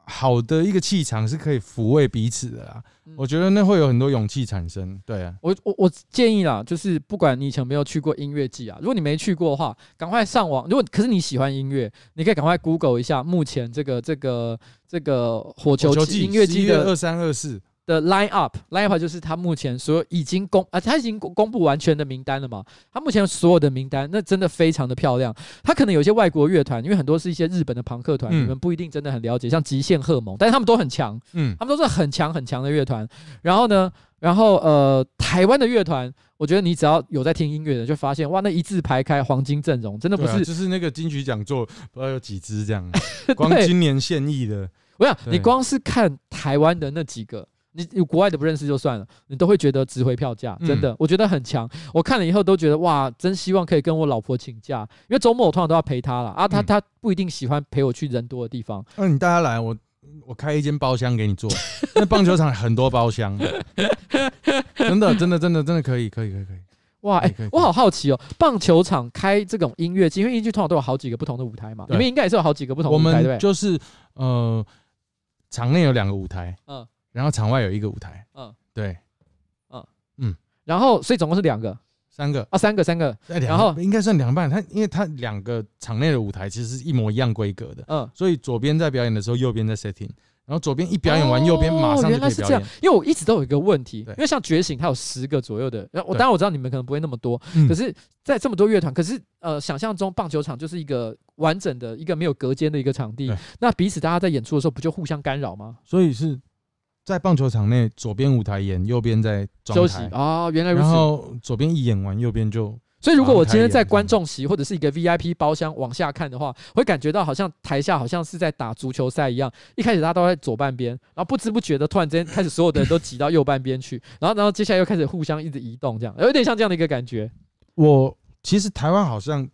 好的一个气场是可以抚慰彼此的啦，我觉得那会有很多勇气产生。对啊，我我我建议啦，就是不管你以前有没有去过音乐季啊，如果你没去过的话，赶快上网。如果可是你喜欢音乐，你可以赶快 Google 一下目前这个这个这个火球季音乐季的二三二四。的 line up，line up 就是他目前所有已经公啊，他已经公布完全的名单了嘛。他目前所有的名单，那真的非常的漂亮。他可能有些外国乐团，因为很多是一些日本的朋克团，嗯、你们不一定真的很了解，像极限荷蒙，但是他们都很强，嗯，他们都是很强很强的乐团。然后呢，然后呃，台湾的乐团，我觉得你只要有在听音乐的，就发现哇，那一字排开，黄金阵容，真的不是，啊、就是那个金曲奖座，不知道有几支这样，<laughs> 光今年现役的，我想你光是看台湾的那几个。你有国外的不认识就算了，你都会觉得值回票价，真的，嗯、我觉得很强。我看了以后都觉得哇，真希望可以跟我老婆请假，因为周末我通常都要陪她了啊。她她不一定喜欢陪我去人多的地方。那、你带她来，我我开一间包厢给你坐。那棒球场很多包厢，<laughs> 真的真的真的真的可以可以可以可以。哇，哎、欸，我好好奇哦，棒球场开这种音乐季，因为音乐剧通常都有好几个不同的舞台嘛，对你们应该也是有好几个不同的舞台，对？就是呃，场内有两个舞台，嗯。然后场外有一个舞台，嗯，对，嗯。嗯，然后所以总共是两个、三个。啊，三个、三个，然后？应该算两半。它因为它两个场内的舞台其实是一模一样规格的，嗯，所以左边在表演的时候，右边在 setting，然后左边一表演完，右边马上就可以表演。因为我一直都有一个问题，因为像觉醒它有十个左右的，然后我当然我知道你们可能不会那么多，可是在这么多乐团，可是呃，想象中棒球场就是一个完整的一个没有隔间的一个场地，那彼此大家在演出的时候不就互相干扰吗？所以是。在棒球场内，左边舞台演，右边在休息啊，原来如此。然后左边一演完，右边就。所以如果我今天在观众席或者是一个 VIP 包厢往下看的话，会感觉到好像台下好像是在打足球赛一样。一开始大家都在左半边，然后不知不觉的突然之间开始所有的人都挤到右半边去，然后然后接下来又开始互相一直移动，这样有点像这样的一个感觉。我其实台湾好像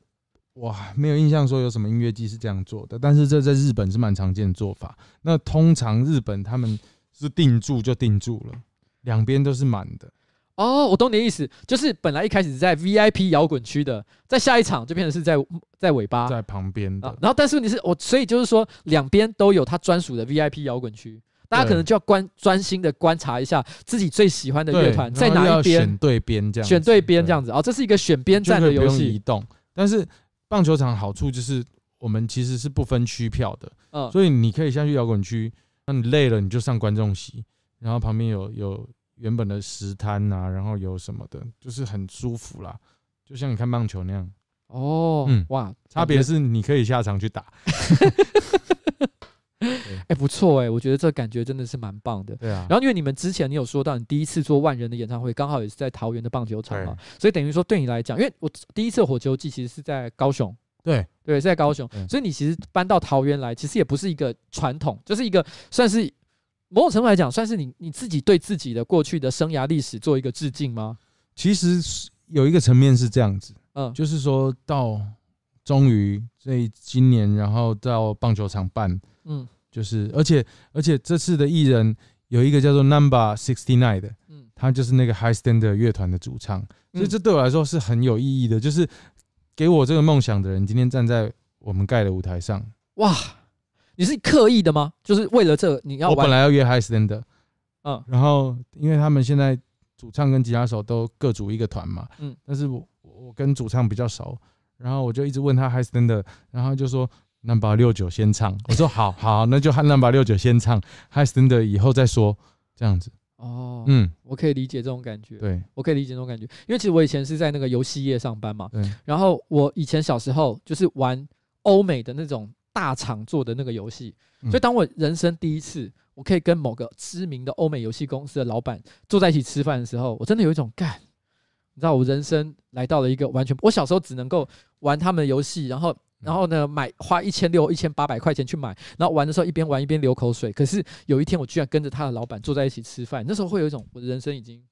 哇没有印象说有什么音乐季是这样做的，但是这在日本是蛮常见的做法。那通常日本他们。是定住就定住了，两边都是满的。哦，我懂你的意思，就是本来一开始在 VIP 摇滚区的，在下一场就变成是在在尾巴，在旁边的。然后，但是你是我，所以就是说两边都有他专属的 VIP 摇滚区，大家可能就要关专心的观察一下自己最喜欢的乐团在哪一边，选对边这样，选对边这样子。哦，这是一个选边站的游戏。移动，但是棒球场好处就是我们其实是不分区票的，嗯，所以你可以下去摇滚区。那你累了，你就上观众席，然后旁边有有原本的石滩啊，然后有什么的，就是很舒服啦，就像你看棒球那样。哦，嗯，哇，差别是你可以下场去打。<laughs> 哎不错哎、欸，我觉得这感觉真的是蛮棒的。对啊。然后因为你们之前你有说到，你第一次做万人的演唱会，刚好也是在桃园的棒球场嘛，所以等于说对你来讲，因为我第一次火球季其实是在高雄。对。对，是在高雄。所以你其实搬到桃园来，其实也不是一个传统，就是一个算是某种程度来讲，算是你你自己对自己的过去的生涯历史做一个致敬吗？其实有一个层面是这样子，嗯，就是说到终于这今年，然后到棒球场办，嗯，就是而且而且这次的艺人有一个叫做 Number Sixty Nine 的，嗯，他就是那个 High Standard 乐团的主唱，所以这对我来说是很有意义的，就是给我这个梦想的人今天站在我们盖的舞台上，哇，你是刻意的吗？就是为了这你要我本来要约 High Standard，嗯，然后因为他们现在。主唱跟吉他手都各组一个团嘛，嗯，但是我我跟主唱比较熟，然后我就一直问他 High Standard，然后就说 Number 六九先唱，我说好好，那就喊 Number 六九先唱，High Standard 以后再说，这样子。哦，嗯，我可以理解这种感觉，对，我可以理解这种感觉，因为其实我以前是在那个游戏业上班嘛，对，然后我以前小时候就是玩欧美的那种大厂做的那个游戏，所以当我人生第一次。我可以跟某个知名的欧美游戏公司的老板坐在一起吃饭的时候，我真的有一种干，你知道，我人生来到了一个完全，我小时候只能够玩他们的游戏，然后，然后呢，买花一千六、一千八百块钱去买，然后玩的时候一边玩一边流口水。可是有一天，我居然跟着他的老板坐在一起吃饭，那时候会有一种我的人生已经，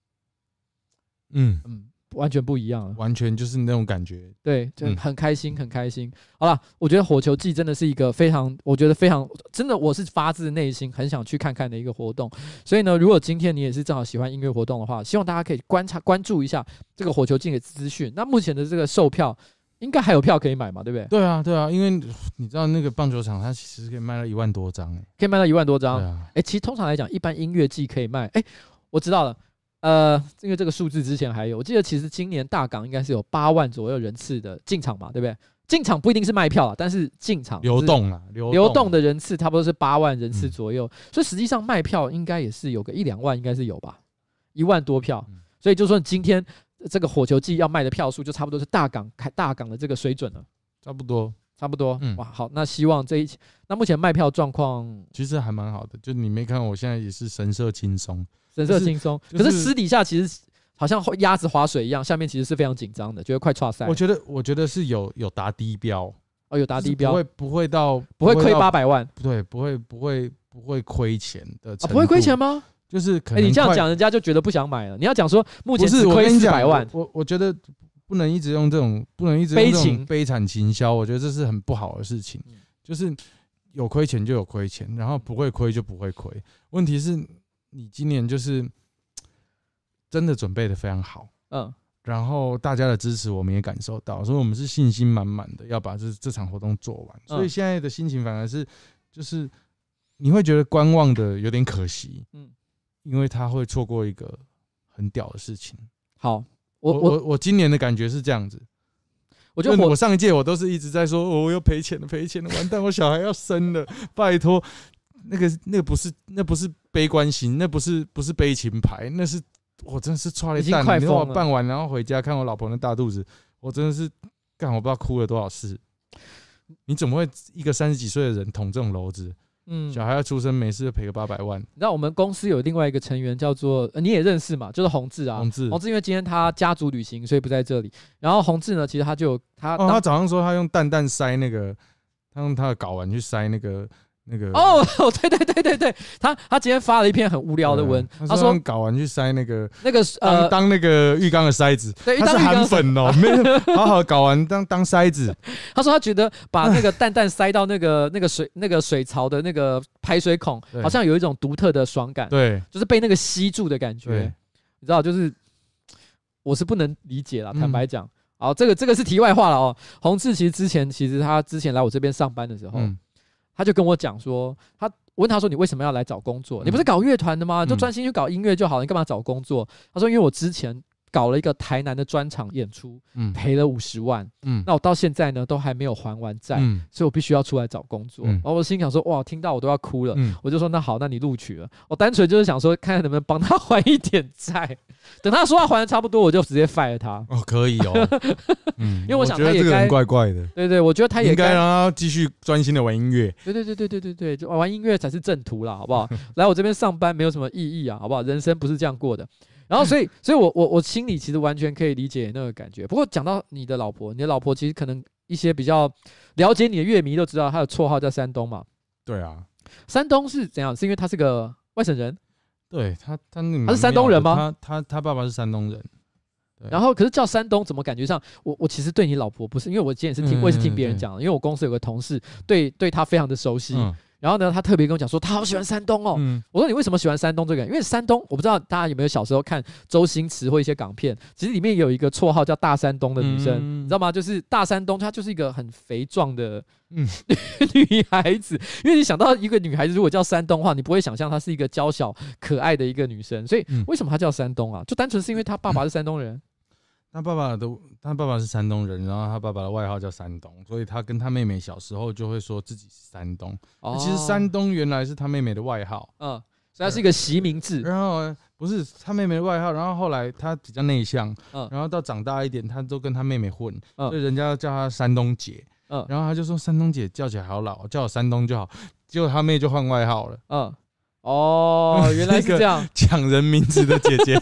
嗯嗯。完全不一样了，完全就是那种感觉，对，就很开心，很开心。好了，我觉得火球季真的是一个非常，我觉得非常真的，我是发自内心很想去看看的一个活动。所以呢，如果今天你也是正好喜欢音乐活动的话，希望大家可以观察关注一下这个火球季的资讯。那目前的这个售票应该还有票可以买嘛？对不对？对啊，对啊，因为你知道那个棒球场它其实可以卖到一万多张，哎，可以卖到一万多张。哎、啊欸，其实通常来讲，一般音乐季可以卖，哎、欸，我知道了。呃，因为这个数字之前还有，我记得其实今年大港应该是有八万左右人次的进场嘛，对不对？进场不一定是卖票啊，但是进场流动啊，流流动的人次差不多是八万人次左右，所以实际上卖票应该也是有个一两万，应该是有吧，一万多票。所以就说今天这个火球季要卖的票数，就差不多是大港开大港的这个水准了，差不多，差不多。嗯哇，好，那希望这一那目前卖票状况其实还蛮好的，就你没看我现在也是神色轻松。神色轻松，可是私底下其实好像鸭子划水一样，下面其实是非常紧张的，觉得快剉赛。我觉得，我觉得是有有达低标哦，有达低标，不会不会到不会亏八百万，不对，不会不会不会亏钱的，不会亏钱吗？就是可能，你这样讲，人家就觉得不想买了。你要讲说目前是亏四百万，我我觉得不能一直用这种不能一直用这种悲惨行销，我觉得这是很不好的事情。就是有亏钱就有亏钱，然后不会亏就不会亏。问题是。你今年就是真的准备的非常好，嗯，然后大家的支持我们也感受到，所以我们是信心满满的要把这这场活动做完。所以现在的心情反而是，就是你会觉得观望的有点可惜，嗯，因为他会错过一个很屌的事情。好，我我我今年的感觉是这样子，我我上一届我都是一直在说，我要赔钱了，赔钱了，完蛋，我小孩要生了，拜托。那个那个不是那不是悲观型，那不是不是悲情牌，那是我真的是抓了蛋。你让我办完，然后回家看我老婆那大肚子，我真的是干，我不知道哭了多少次。你怎么会一个三十几岁的人捅这种篓子？嗯，小孩要出生没事就赔个八百万。那我们公司有另外一个成员叫做你也认识嘛，就是洪志啊。洪志，洪志因为今天他家族旅行，所以不在这里。然后洪志呢，其实他就他哦，他早上说他用蛋蛋塞那个，他用他的睾丸去塞那个。那个哦，<laughs> 对对对对对，他他今天发了一篇很无聊的文，他说搞完去塞那个那个呃当那个浴缸的塞子，对，他是韩粉哦，没有好好搞完当当塞子。<laughs> 他说他觉得把那个蛋蛋塞到那个那个水那个水槽的那个排水孔，好像有一种独特的爽感，对，就是被那个吸住的感觉，你知道，就是我是不能理解了，坦白讲。好，这个这个是题外话了哦。洪志其实之前其实他之前来我这边上班的时候。他就跟我讲说，他我问他说：“你为什么要来找工作？你不是搞乐团的吗？就专心去搞音乐就好了，你干嘛找工作？”他说：“因为我之前。”搞了一个台南的专场演出，嗯，赔了五十万，嗯，那我到现在呢都还没有还完债，嗯，所以我必须要出来找工作。然后我心想说，哇，听到我都要哭了，嗯，我就说那好，那你录取了。我单纯就是想说，看看能不能帮他还一点债。<laughs> 等他说话还的差不多，我就直接 fire 他。哦，可以哦，<laughs> 嗯，因为我想他也该怪怪的，对对，我觉得他也该让他继续专心的玩音乐。对对对对对对对，就玩音乐才是正途啦，好不好？<laughs> 来我这边上班没有什么意义啊，好不好？人生不是这样过的。然后，所以，所以我我我心里其实完全可以理解那个感觉。不过讲到你的老婆，你的老婆其实可能一些比较了解你的乐迷都知道，她的绰号叫山东嘛。对啊，山东是怎样？是因为她是个外省人？对他，他那他是山东人吗？他他他爸爸是山东人。然后，可是叫山东，怎么感觉上我我其实对你老婆不是，因为我之前也是听，我也是听别人讲的，因为我公司有个同事对对她非常的熟悉。然后呢，他特别跟我讲说，他好喜欢山东哦。嗯、我说你为什么喜欢山东这个人？因为山东，我不知道大家有没有小时候看周星驰或一些港片，其实里面有一个绰号叫大山东的女生，嗯、你知道吗？就是大山东，她就是一个很肥壮的女、嗯、<laughs> 女孩子。因为你想到一个女孩子如果叫山东的话，你不会想象她是一个娇小可爱的一个女生。所以为什么她叫山东啊？就单纯是因为她爸爸是山东人。他爸爸的，他爸爸是山东人，然后他爸爸的外号叫山东，所以他跟他妹妹小时候就会说自己是山东。哦，其实山东原来是他妹妹的外号，嗯，所以他是一个习名字。然后不是他妹妹的外号，然后后来他比较内向，嗯，然后到长大一点，他都跟他妹妹混，嗯，所以人家叫他山东姐，嗯，然后他就说山东姐叫起来好老，叫我山东就好，结果他妹就换外号了，嗯。哦，原来是这样抢人名字的姐姐。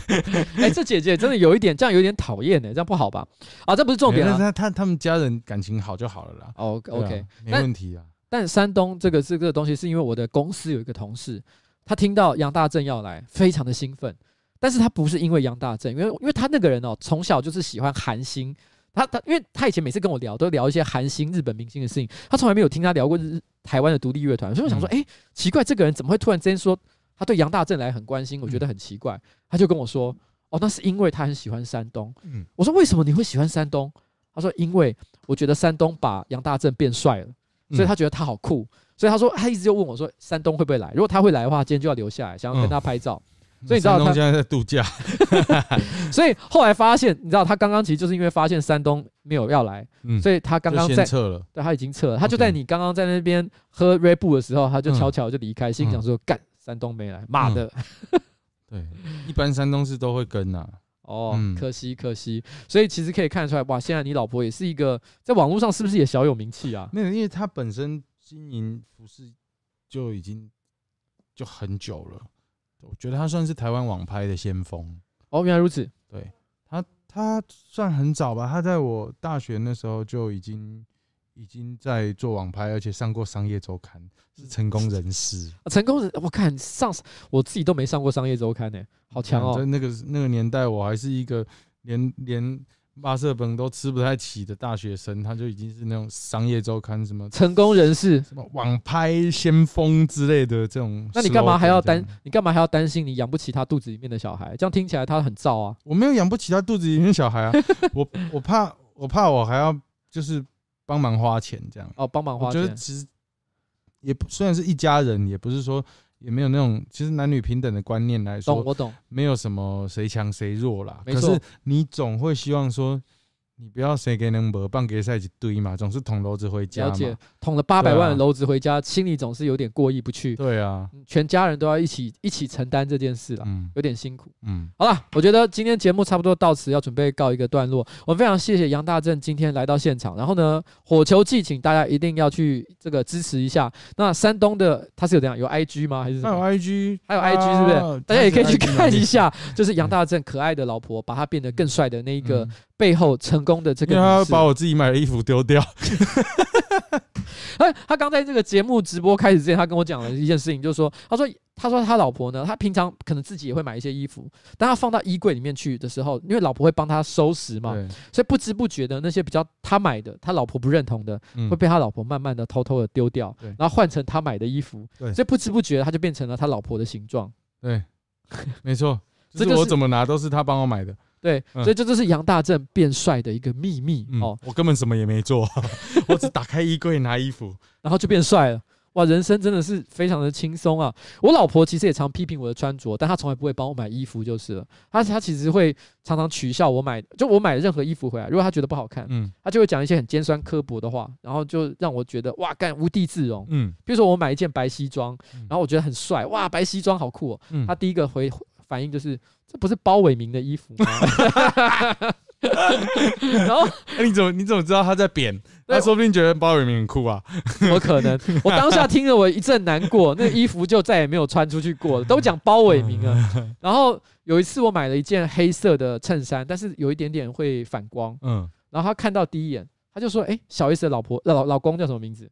<laughs> 哎，这姐姐真的有一点，这样有点讨厌呢，这样不好吧？啊，这不是重点啊。他他他们家人感情好就好了啦。哦，OK，没问题啊。但山东这个这个东西，是因为我的公司有一个同事，他听到杨大正要来，非常的兴奋。但是他不是因为杨大正，因为因为他那个人哦，从小就是喜欢韩星。他他，因为他以前每次跟我聊，都聊一些韩星、日本明星的事情，他从来没有听他聊过日台湾的独立乐团，所以我想说，哎、欸，奇怪，这个人怎么会突然之间说他对杨大正来很关心？我觉得很奇怪。他就跟我说，哦，那是因为他很喜欢山东。我说为什么你会喜欢山东？他说因为我觉得山东把杨大正变帅了，所以他觉得他好酷，所以他说他一直就问我说，山东会不会来？如果他会来的话，今天就要留下来，想要跟他拍照。所以你知道他现在在度假，<laughs> 所以后来发现，你知道他刚刚其实就是因为发现山东没有要来，所以他刚刚在撤了，对，他已经撤了，他就在你刚刚在那边喝 Red Bull 的时候，他就悄悄就离开，心想说干，山东没来，妈的，对，一般山东是都会跟呐，哦，可惜可惜，所以其实可以看得出来，哇，现在你老婆也是一个在网络上是不是也小有名气啊？没有，因为他本身经营服饰就已经就很久了。我觉得他算是台湾网拍的先锋哦，原来如此。对他，他算很早吧。他在我大学那时候就已经已经在做网拍，而且上过商业周刊，是成功人士。<laughs> 啊、成功人，我看上我自己都没上过商业周刊呢，好强哦。在那个那个年代，我还是一个连连。巴色本都吃不太起的大学生，他就已经是那种商业周刊什么成功人士、什么网拍先锋之类的这种。那你干嘛还要担？你干嘛还要担心你养不起他肚子里面的小孩？这样听起来他很燥啊！我没有养不起他肚子里面的小孩啊，<laughs> 我我怕我怕我还要就是帮忙花钱这样。哦，帮忙花钱。我觉得其实也虽然是一家人，也不是说。也没有那种，其实男女平等的观念来说，懂我懂，没有什么谁强谁弱啦。可是你总会希望说。你不要谁给能没棒给赛一堆嘛，总是捅娄子回家嘛。了解，捅了八百万的娄子回家，心里总是有点过意不去。对啊，全家人都要一起一起承担这件事了，嗯，有点辛苦。嗯，好了，我觉得今天节目差不多到此要准备告一个段落。我非常谢谢杨大正今天来到现场，然后呢，火球祭请大家一定要去这个支持一下。那山东的他是有怎样有 IG 吗？还是？还有 IG，还有 IG 是不是？大家也可以去看一下，就是杨大正可爱的老婆把他变得更帅的那一个。背后成功的这个，他把我自己买的衣服丢掉。他 <laughs> 他刚在这个节目直播开始之前，他跟我讲了一件事情，就是说，他说他说他老婆呢，他平常可能自己也会买一些衣服，但他放到衣柜里面去的时候，因为老婆会帮他收拾嘛，所以不知不觉的那些比较他买的，他老婆不认同的，会被他老婆慢慢的偷偷的丢掉，然后换成他买的衣服，所以不知不觉他就变成了他老婆的形状。对，没错，<laughs> 这个我怎么拿都是他帮我买的。对，所以这就是杨大正变帅的一个秘密哦。我根本什么也没做，<laughs> 我只打开衣柜拿衣服，然后就变帅了。哇，人生真的是非常的轻松啊！我老婆其实也常批评我的穿着，但她从来不会帮我买衣服就是了。她她其实会常常取笑我买，就我买任何衣服回来，如果她觉得不好看，嗯，她就会讲一些很尖酸刻薄的话，然后就让我觉得哇，干无地自容。嗯，比如说我买一件白西装，然后我觉得很帅，哇，白西装好酷哦。嗯，她第一个回反应就是。这不是包伟明的衣服吗？<laughs> 然后，你怎么你怎么知道他在贬？他说不定觉得包伟明很酷啊。我可能，我当下听了我一阵难过，<laughs> 那衣服就再也没有穿出去过了。都讲包伟明啊。然后有一次我买了一件黑色的衬衫，但是有一点点会反光。嗯。然后他看到第一眼，他就说：“哎、欸，小 S 的老婆老老公叫什么名字？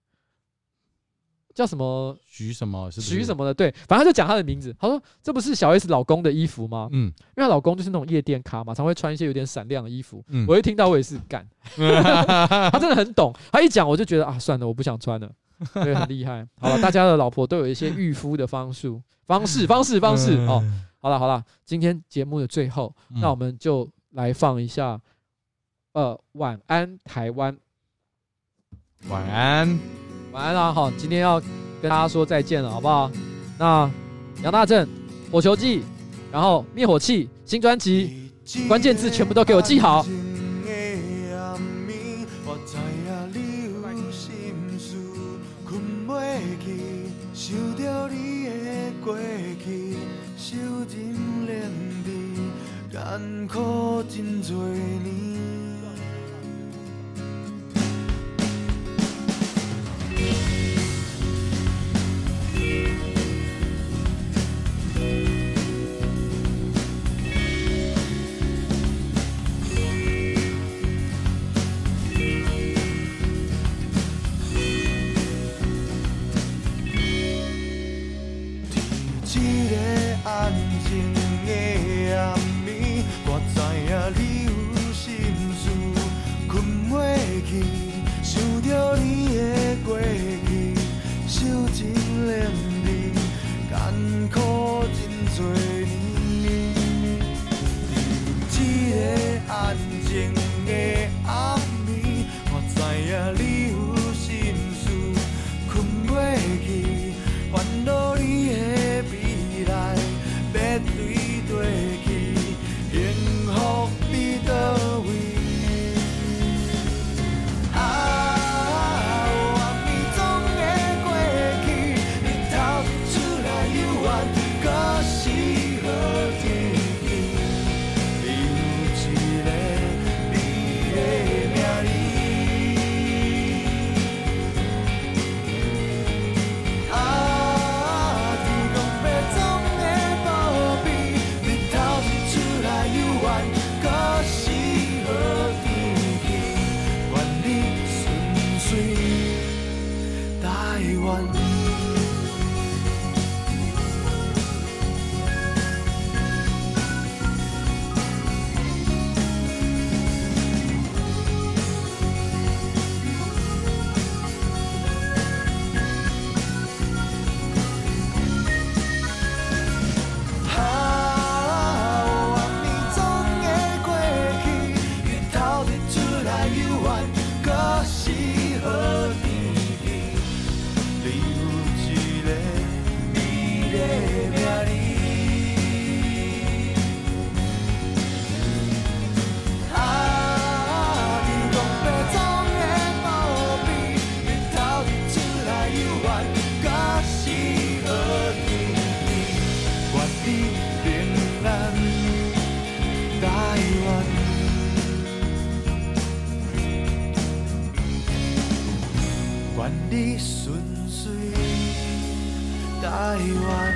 叫什么？徐什么？是徐什么的？对，反正他就讲他的名字。他说：这不是小 S 老公的衣服吗？嗯，因为他老公就是那种夜店咖嘛，常会穿一些有点闪亮的衣服。嗯，我一听到我也是干，<laughs> 他真的很懂。他一讲我就觉得啊，算了，我不想穿了。对，很厉害。好了，大家的老婆都有一些御夫的方术、方式、方式、方式哦。好了好了，今天节目的最后，那我们就来放一下。”呃，晚安，台湾。晚安，晚安啦。好，今天要跟大家说再见了，好不好？那杨大正火球记，然后灭火器新专辑，关键字全部都给我记好。I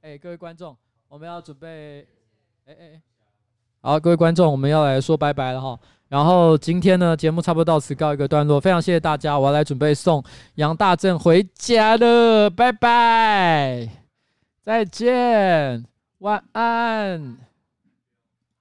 哎，各位观众，我们要准备，哎哎，好，各位观众，我们要来说拜拜了哈。然后今天呢，节目差不多到此告一个段落，非常谢谢大家，我要来准备送杨大正回家了，拜拜，再见，晚安。